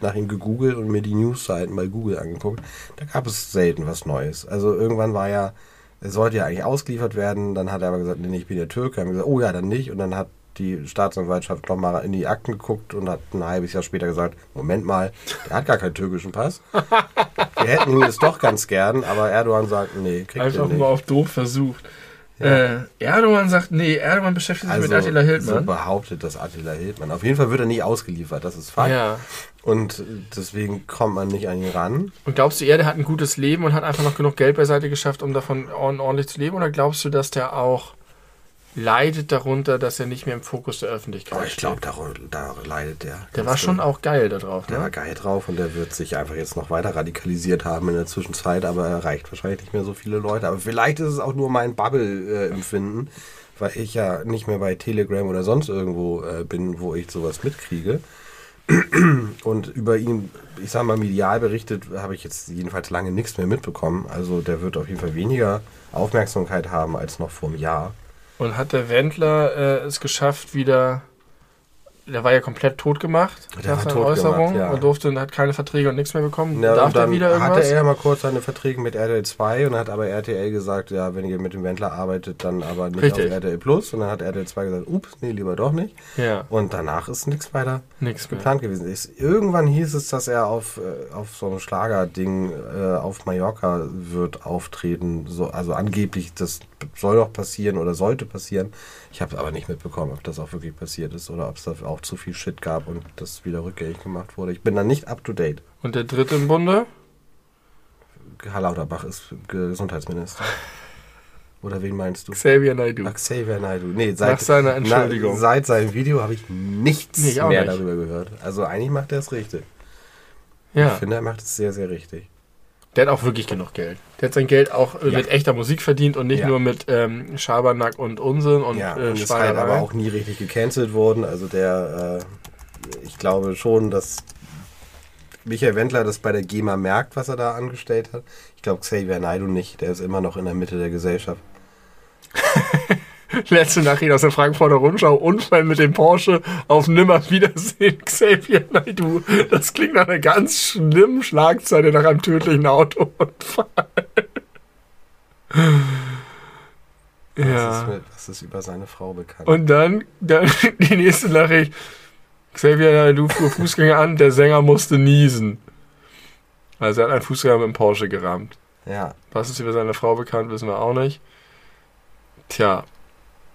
nach ihm gegoogelt und mir die Newsseiten bei Google angeguckt. Da gab es selten was Neues. Also irgendwann war ja, er sollte ja eigentlich ausgeliefert werden. Dann hat er aber gesagt, nee, ich bin ja Türke. Haben gesagt, oh ja, dann nicht. Und dann hat die Staatsanwaltschaft nochmal in die Akten geguckt und hat ein halbes Jahr später gesagt, Moment mal, der hat gar keinen türkischen Pass. Wir hätten ihn jetzt doch ganz gern, aber Erdogan sagt, nee, kriegt Einfach er nicht. mal auf doof versucht. Äh, Erdogan sagt, nee, Erdogan beschäftigt sich Also, mit Attila so Hildmann. behauptet das Attila Hildmann. Auf jeden Fall wird er nie ausgeliefert, das ist Fakt. ja. Und deswegen kommt man nicht an ihn ran. Und glaubst du, er der hat ein gutes Leben und hat einfach noch genug Geld beiseite geschafft, um davon ordentlich zu leben? Oder glaubst du, dass der auch leidet darunter, dass er nicht mehr im Fokus der Öffentlichkeit Aber ich steht? glaube, da, da leidet der. Der war schon auch geil da drauf, Der war ne? geil drauf und der wird sich einfach jetzt noch weiter radikalisiert haben in der Zwischenzeit, aber er erreicht wahrscheinlich nicht mehr so viele Leute. Aber vielleicht ist es auch nur mein Bubble-Empfinden, weil ich ja nicht mehr bei Telegram oder sonst irgendwo äh, bin, wo ich sowas mitkriege. Und über ihn, ich sag mal, medial berichtet, habe ich jetzt jedenfalls lange nichts mehr mitbekommen. Also der wird auf jeden Fall weniger Aufmerksamkeit haben als noch vor einem Jahr. Und hat der Wendler äh, es geschafft, wieder. Der war ja komplett tot gemacht Der nach war seiner tot Äußerung gemacht, ja. und durfte hat keine Verträge und nichts mehr bekommen. Ja, Darf und dann wieder irgendwas? hatte er mal kurz seine Verträge mit RTL 2 und hat aber RTL gesagt, ja, wenn ihr mit dem Wendler arbeitet, dann aber nicht Richtig. auf RTL Plus. Und dann hat RTL 2 gesagt, ups, nee, lieber doch nicht. ja, Und danach ist nichts weiter nichts mehr. geplant gewesen. Ist, irgendwann hieß es, dass er auf, äh, auf so einem Schlagerding äh, auf Mallorca wird auftreten. So, also angeblich, das soll doch passieren oder sollte passieren. Ich habe aber nicht mitbekommen, ob das auch wirklich passiert ist oder ob es da auch zu viel Shit gab und das wieder rückgängig gemacht wurde. Ich bin da nicht up to date. Und der dritte im Bunde? Karl Lauterbach ist Gesundheitsminister. Oder wen meinst du? Xavier Naidoo. Ach, Xavier Naidoo. Nee, seit, Nach seiner Entschuldigung. Na, seit seinem Video habe ich nichts Nee, ich auch mehr nicht. darüber gehört. Also eigentlich macht er es richtig. Ja, Ich finde, er macht es sehr, sehr richtig. Der hat auch wirklich genug Geld. Der hat sein Geld auch äh, Ja. mit echter Musik verdient und nicht Ja. nur mit ähm, Schabernack und Unsinn und ja, äh, und ist halt aber auch nie richtig gecancelt worden. Also der, äh, ich glaube schon, dass Michael Wendler das bei der GEMA merkt, was er da angestellt hat. Ich glaube Xavier Naidoo nicht. Der ist immer noch in der Mitte der Gesellschaft. Letzte Nachricht aus der Frankfurter Rundschau. Unfall mit dem Porsche auf Nimmerwiedersehen. Xavier Naidoo. Das klingt nach einer ganz schlimmen Schlagzeile nach einem tödlichen Autounfall. Was, Ja. ist mit, was ist über seine Frau bekannt? Und dann, dann die nächste Nachricht. Xavier Naidoo fuhr Fußgänger an, der Sänger musste niesen. Also er hat einen Fußgänger mit dem Porsche gerammt. ja. Was ist über seine Frau bekannt, wissen wir auch nicht. Tja,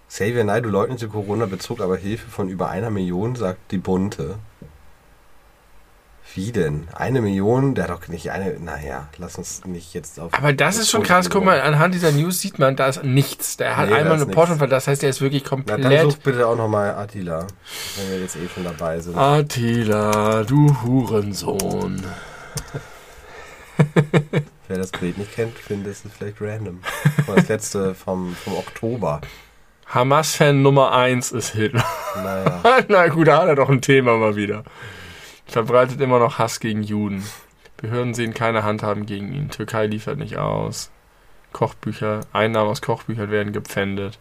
Xavier Naidoo leugnete Corona, bezog aber Hilfe von über einer Million, sagt die Bunte. Wie denn? Eine Million? Der hat doch nicht eine. Naja, lass uns nicht jetzt auf. aber das ist schon krass. Guck mal, anhand dieser News sieht man, da ist nichts. Der hat Nee, einmal eine. Porsche, das heißt, der ist wirklich Na, komplett. dann such bitte auch nochmal Attila, wenn wir jetzt eh schon dabei sind. Attila, du Hurensohn. Wer das Bild nicht kennt, findet es vielleicht random. Das letzte vom, vom Oktober. Hamas-Fan Nummer 1 ist Hitler. Naja. Na gut, da hat er doch ein Thema mal wieder. Verbreitet immer noch Hass gegen Juden. Behörden sehen keine Handhaben gegen ihn. Türkei liefert nicht aus. Kochbücher, Einnahmen aus Kochbüchern werden gepfändet.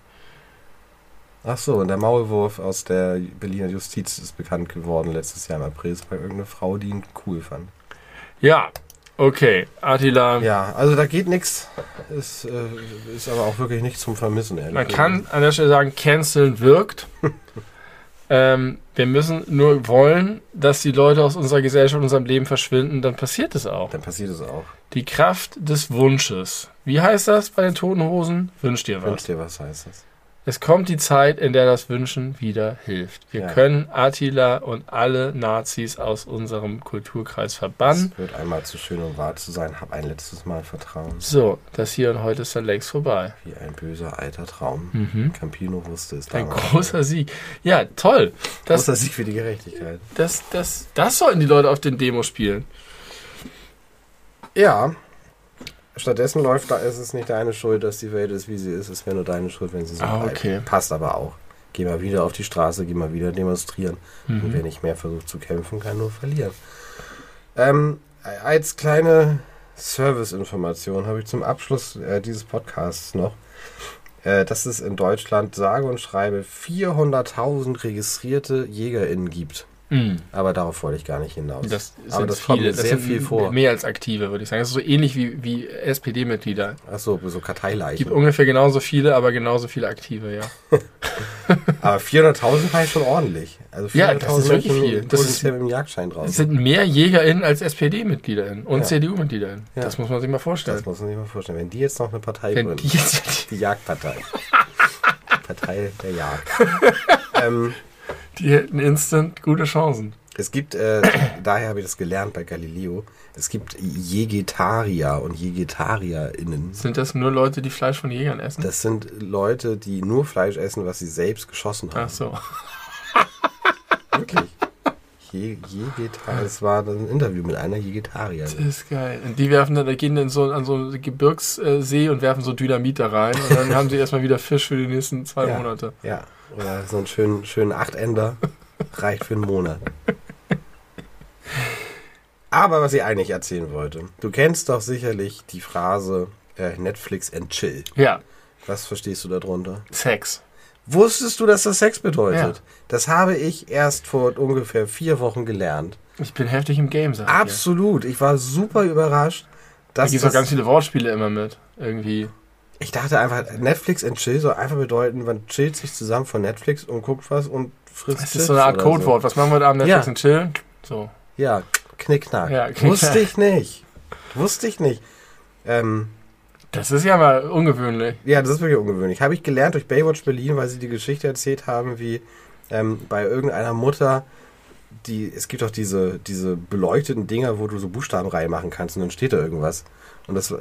Ach so, und der Maulwurf aus der Berliner Justiz ist bekannt geworden letztes Jahr im April. War irgendeine Frau, die ihn cool fand. Ja, okay. Attila, Ja, also da geht nichts. Ist, äh, ist aber auch wirklich nicht zum Vermissen, ehrlich man kann an der Stelle sagen, canceln wirkt. ähm, wir müssen nur wollen, dass die Leute aus unserer Gesellschaft, unserem Leben verschwinden, dann passiert es auch. Dann passiert es auch. Die Kraft des Wunsches. Wie heißt das bei den Toten Hosen? Wünsch dir was. Wünsch dir was heißt das? Es kommt die Zeit, in der das Wünschen wieder hilft. Wir Ja. können Attila und alle Nazis aus unserem Kulturkreis verbannen. Es wird einmal zu schön, um wahr zu sein. Hab ein letztes Mal Vertrauen. So, das hier und heute ist dann längst vorbei. Wie ein böser alter Traum. Mhm. Campino wusste es Ein großer Sieg. Ja, toll. Das, Großer Sieg für die Gerechtigkeit. das, das, das sollten die Leute auf den Demos spielen. Ja. Stattdessen läuft da, ist es nicht deine Schuld, dass die Welt ist, wie sie ist. Es wäre nur deine Schuld, wenn sie so Ah, bleibt. okay. Passt aber auch. Geh mal wieder auf die Straße, geh mal wieder demonstrieren. Mhm. Und wer nicht mehr versucht zu kämpfen, kann nur verlieren. Ähm, als kleine Serviceinformation habe ich zum Abschluss äh, dieses Podcasts noch, äh, dass es in Deutschland sage und schreibe 400.000 registrierte JägerInnen gibt. Mhm. Aber darauf wollte ich gar nicht hinaus. Das Aber das kommt viele. Das sehr viel vor. Mehr als aktive, würde ich sagen. Das ist so ähnlich wie, wie SPD-Mitglieder. Achso, so Es Karteileichen. gibt ungefähr genauso viele, aber genauso viele aktive, ja. Aber 400.000 war schon ordentlich. Also Ja, das ist wirklich viel. Das ist- potenziell mit dem Jagdschein Es draußen. sind mehr JägerInnen als SPD-MitgliederInnen und Ja. CDU-MitgliederInnen. Ja. Das muss man sich mal Das vorstellen. muss man sich mal vorstellen. Wenn die jetzt noch eine Partei Wenn gründen. die jetzt, Die Jagdpartei. Partei der Jagd. ähm, die hätten instant gute Chancen. es gibt, äh, daher habe ich das gelernt bei Galileo, es gibt Jegetarier und JegetarierInnen. Sind das nur Leute, die Fleisch von Jägern essen? Das sind Leute, die nur Fleisch essen, was sie selbst geschossen haben. Ach so. Wirklich. Je, Jegetar es war ein Interview mit einer Jegetarierin. Das ist geil. Und die werfen dann, da gehen dann so an so einen Gebirgssee und werfen so Dynamit da rein und dann haben sie erstmal wieder Fisch für die nächsten zwei Ja. Monate. Ja, oder so einen schönen, schönen Achtender reicht für einen Monat. Aber was ich eigentlich erzählen wollte, du kennst doch sicherlich die Phrase äh, Netflix and chill. Ja, Was verstehst du darunter? Sex. Wusstest du, dass das Sex bedeutet? Ja. Das habe ich erst vor ungefähr vier Wochen gelernt. Ich bin heftig im Game, sag. Absolut. Ich war super überrascht. Da Dass gibt es auch ganz viele Wortspiele immer mit. Irgendwie. ich dachte einfach, Netflix and chill soll einfach bedeuten, man chillt sich zusammen von Netflix und guckt was und frisst Das Chips ist so eine Art Codewort. Was machen wir da am Netflix Ja. und chillen? So. Ja, knickknack. Ja, knickknack. Wusste ich nicht. Wusste ich nicht. Ähm, Das ist ja mal ungewöhnlich. ja, das ist wirklich ungewöhnlich. Habe ich gelernt durch Baywatch Berlin, weil sie die Geschichte erzählt haben, wie ähm, bei irgendeiner Mutter, die, es gibt doch diese, diese beleuchteten Dinger, wo du so Buchstaben reinmachen kannst und dann steht da irgendwas. Und das äh,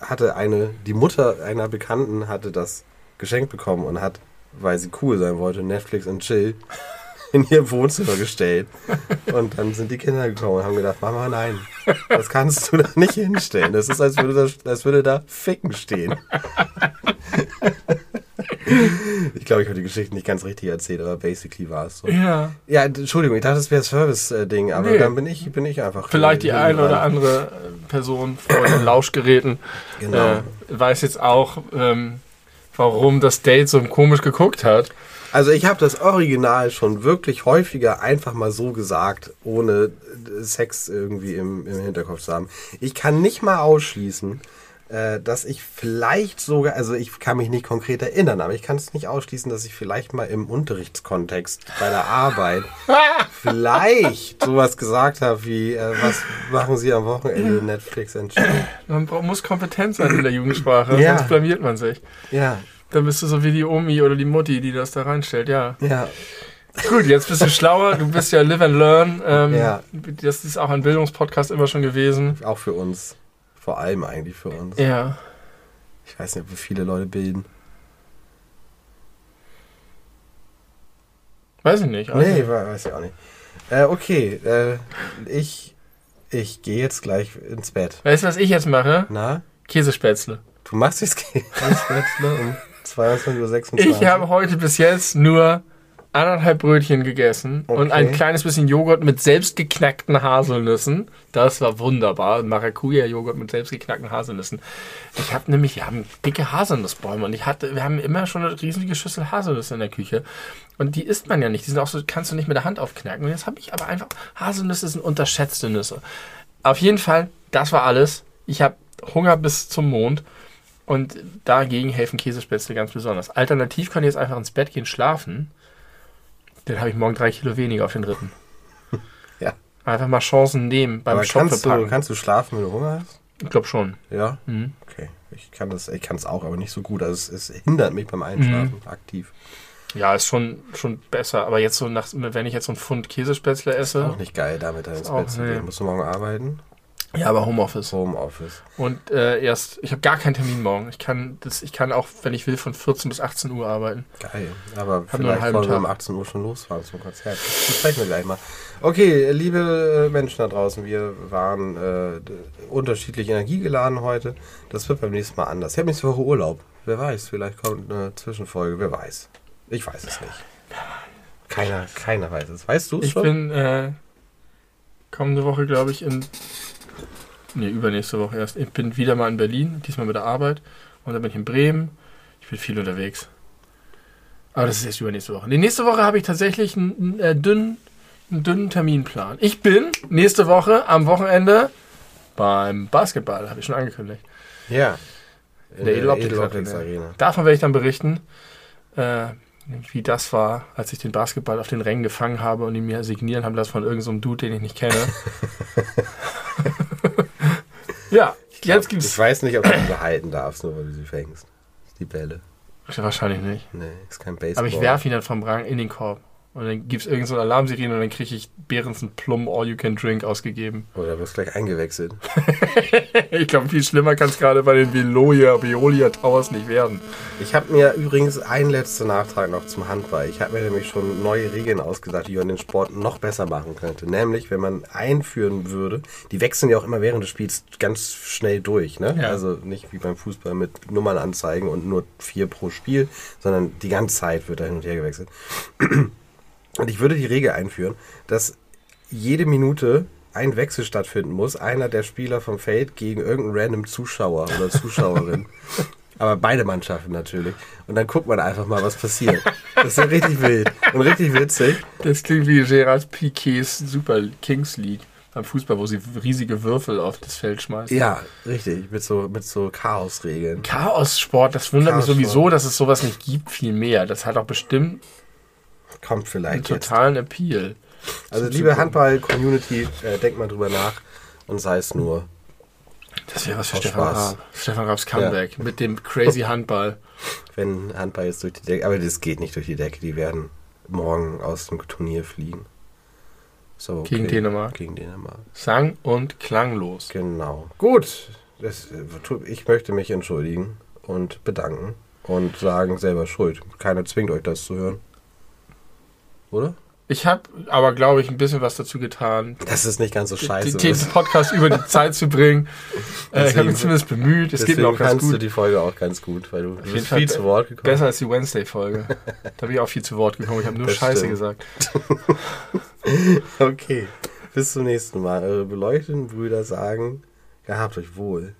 hatte eine, die Mutter einer Bekannten hatte das geschenkt bekommen und hat, weil sie cool sein wollte, Netflix und Chill in ihr Wohnzimmer gestellt. Und dann sind die Kinder gekommen und haben gedacht, Mama, nein, das kannst du da nicht hinstellen. Das ist, als würde da, als würde da Ficken stehen. Ich glaube, ich habe die Geschichte nicht ganz richtig erzählt, aber basically war es so. Ja. Ja, Entschuldigung, ich dachte, das wäre Service-Ding, aber Nee. dann bin ich, bin ich einfach. Vielleicht die eine oder andere äh, Person vor den Lauschgeräten Genau. äh, weiß jetzt auch, ähm, warum das Date so komisch geguckt hat. Also ich habe das Original schon wirklich häufiger einfach mal so gesagt, ohne Sex irgendwie im, im Hinterkopf zu haben. Ich kann nicht mal ausschließen, äh, dass ich vielleicht sogar, also ich kann mich nicht konkret erinnern, aber ich kann es nicht ausschließen, dass ich vielleicht mal im Unterrichtskontext bei der Arbeit vielleicht sowas gesagt habe wie, äh, was machen Sie am Wochenende Netflix Chill? Man muss kompetent sein in der Jugendsprache, Ja. sonst blamiert man sich. Ja, Dann bist du so wie die Omi oder die Mutti, die das da reinstellt, ja. ja, Gut, jetzt bist du schlauer, du bist ja Live and Learn. Ähm, Ja. Das ist auch ein Bildungspodcast immer schon gewesen. auch für uns. Vor allem eigentlich für uns. Ja. Ich weiß nicht, wir viele Leute bilden. Weiß ich nicht. Nee, we- weiß ich auch nicht. Äh, okay, äh, ich, ich gehe jetzt gleich ins Bett. Weißt du, was ich jetzt mache? Na, Käsespätzle. du machst jetzt ne, um 22.26 Uhr. Ich habe heute bis jetzt nur anderthalb Brötchen gegessen und Okay. ein kleines bisschen Joghurt mit selbstgeknackten Haselnüssen. Das war wunderbar. Maracuja-Joghurt mit selbstgeknackten Haselnüssen. Ich habe nämlich, wir haben dicke Haselnussbäume und ich hatte, wir haben immer schon eine riesige Schüssel Haselnüsse in der Küche. Und die isst man ja nicht. Die sind auch so, kannst du nicht mit der Hand aufknacken. Und jetzt habe ich aber einfach, Haselnüsse sind unterschätzte Nüsse. Auf jeden Fall, das war alles. Ich habe Hunger bis zum Mond. Und dagegen helfen Käsespätzle ganz besonders. Alternativ kann ich jetzt einfach ins Bett gehen, schlafen. Dann habe ich morgen drei Kilo weniger auf den Rippen. Ja. Einfach mal Chancen nehmen beim Aber kannst du, kannst du schlafen, wenn du Hunger hast? Ich glaube schon. Ja? Mhm. Okay. Ich kann das, ich kann es auch, aber nicht so gut. Also es, es hindert mich beim Einschlafen aktiv. Ja, ist schon, schon besser. Aber jetzt so nach, wenn ich jetzt so ein Pfund Käsespätzle esse, Auch nicht geil, damit da ins Bett zu gehen. Musst du morgen arbeiten? Ja, aber Homeoffice. Homeoffice. Und äh, erst, ich habe gar keinen Termin morgen. Ich kann, das, ich kann auch, wenn ich will, von 14 bis 18 Uhr arbeiten. Geil. Aber Hab vielleicht wollen wir Tag. um 18 Uhr schon losfahren zum Konzert. Das besprechen wir gleich mal. Okay, liebe äh, Menschen da draußen, wir waren äh, unterschiedlich energiegeladen heute. Das wird beim nächsten Mal anders. Ich habe nächste Woche Urlaub. Wer weiß, vielleicht kommt eine Zwischenfolge. Wer weiß. Ich weiß es nicht. Keiner, keiner weiß es. Weißt du es Ich schon? bin äh, kommende Woche, glaube ich, in. Nee, übernächste Woche erst. Ich bin wieder mal in Berlin, diesmal mit der Arbeit. Und dann bin ich in Bremen. Ich bin viel unterwegs. Aber das ist erst übernächste Woche. Die nächste Woche habe ich tatsächlich einen, äh, dünnen, einen dünnen Terminplan. Ich bin nächste Woche am Wochenende beim Basketball, habe ich schon angekündigt. ja. In der Edeloptics Edeloptics Arena. Davon werde ich dann berichten, äh, wie das war, als ich den Basketball auf den Rängen gefangen habe und ihn mir signieren haben lassen von irgendeinem so Dude, den ich nicht kenne. ja, jetzt gibt's. Ich weiß nicht, ob du sie behalten darfst, nur weil du sie fängst. Die Bälle. Wahrscheinlich nicht. Nee, ist kein Baseball. Aber ich werfe ihn dann vom Rang in den Korb. Und dann gibt es irgendeine so Alarmsirene und dann kriege ich Behrensen Plum All You Can Drink ausgegeben. Oder wirst gleich eingewechselt. ich glaube, viel schlimmer kann es gerade bei den Veolia, Veolia Towers nicht werden. Ich habe mir übrigens einen letzten Nachtrag noch zum Handball. Ich habe mir nämlich schon neue Regeln ausgedacht, wie man den Sport noch besser machen könnte. Nämlich, wenn man einführen würde, die wechseln ja auch immer während des Spiels ganz schnell durch. Ne? Ja. Also nicht wie beim Fußball mit Nummern anzeigen und nur vier pro Spiel, sondern die ganze Zeit wird da hin und her gewechselt. Und ich würde die Regel einführen, dass jede Minute ein Wechsel stattfinden muss. Einer der Spieler vom Feld gegen irgendeinen random Zuschauer oder Zuschauerin. Aber beide Mannschaften natürlich. Und dann guckt man einfach mal, was passiert. Das ist ja richtig wild und richtig witzig. Das klingt wie Gerard Piquets Super Kings League beim Fußball, wo sie riesige Würfel auf das Feld schmeißen. Ja, richtig. Mit so, mit so Chaosregeln. Chaos-Sport, das wundert mich Chaos-Sport. sowieso, dass es sowas nicht gibt, viel mehr. Das hat auch bestimmt Kommt einen vielleicht jetzt. totalen Appeal. Also liebe. Handball-Community, äh, denkt mal drüber nach und sei es nur. Das wäre was für Stefan. Raab. Stefan Raabs Comeback mit dem crazy Handball. Wenn Handball jetzt durch die Decke, aber das geht nicht durch die Decke, die werden morgen aus dem Turnier fliegen. So, okay. Gegen Dänemark. Gegen Dänemark. Sang- und klanglos. Genau. Gut. Das, ich möchte mich entschuldigen und bedanken und sagen, selber schuld. Keiner zwingt euch das zu hören. Oder? Ich habe aber, glaube ich, ein bisschen was dazu getan, Das ist nicht ganz so scheiße. den, den Podcast über die Zeit zu bringen. Äh, ich habe Deswegen- mich zumindest bemüht. Es geht Deswegen mir auch ganz kannst du gut. die Folge auch ganz gut, weil du, du bist viel zu Wort gekommen. Besser als die Wednesday-Folge. Da bin ich auch viel zu Wort gekommen. Ich habe nur Das Scheiße stimmt. gesagt. Okay. Bis zum nächsten Mal. Eure beleuchteten Brüder sagen, gehabt euch wohl.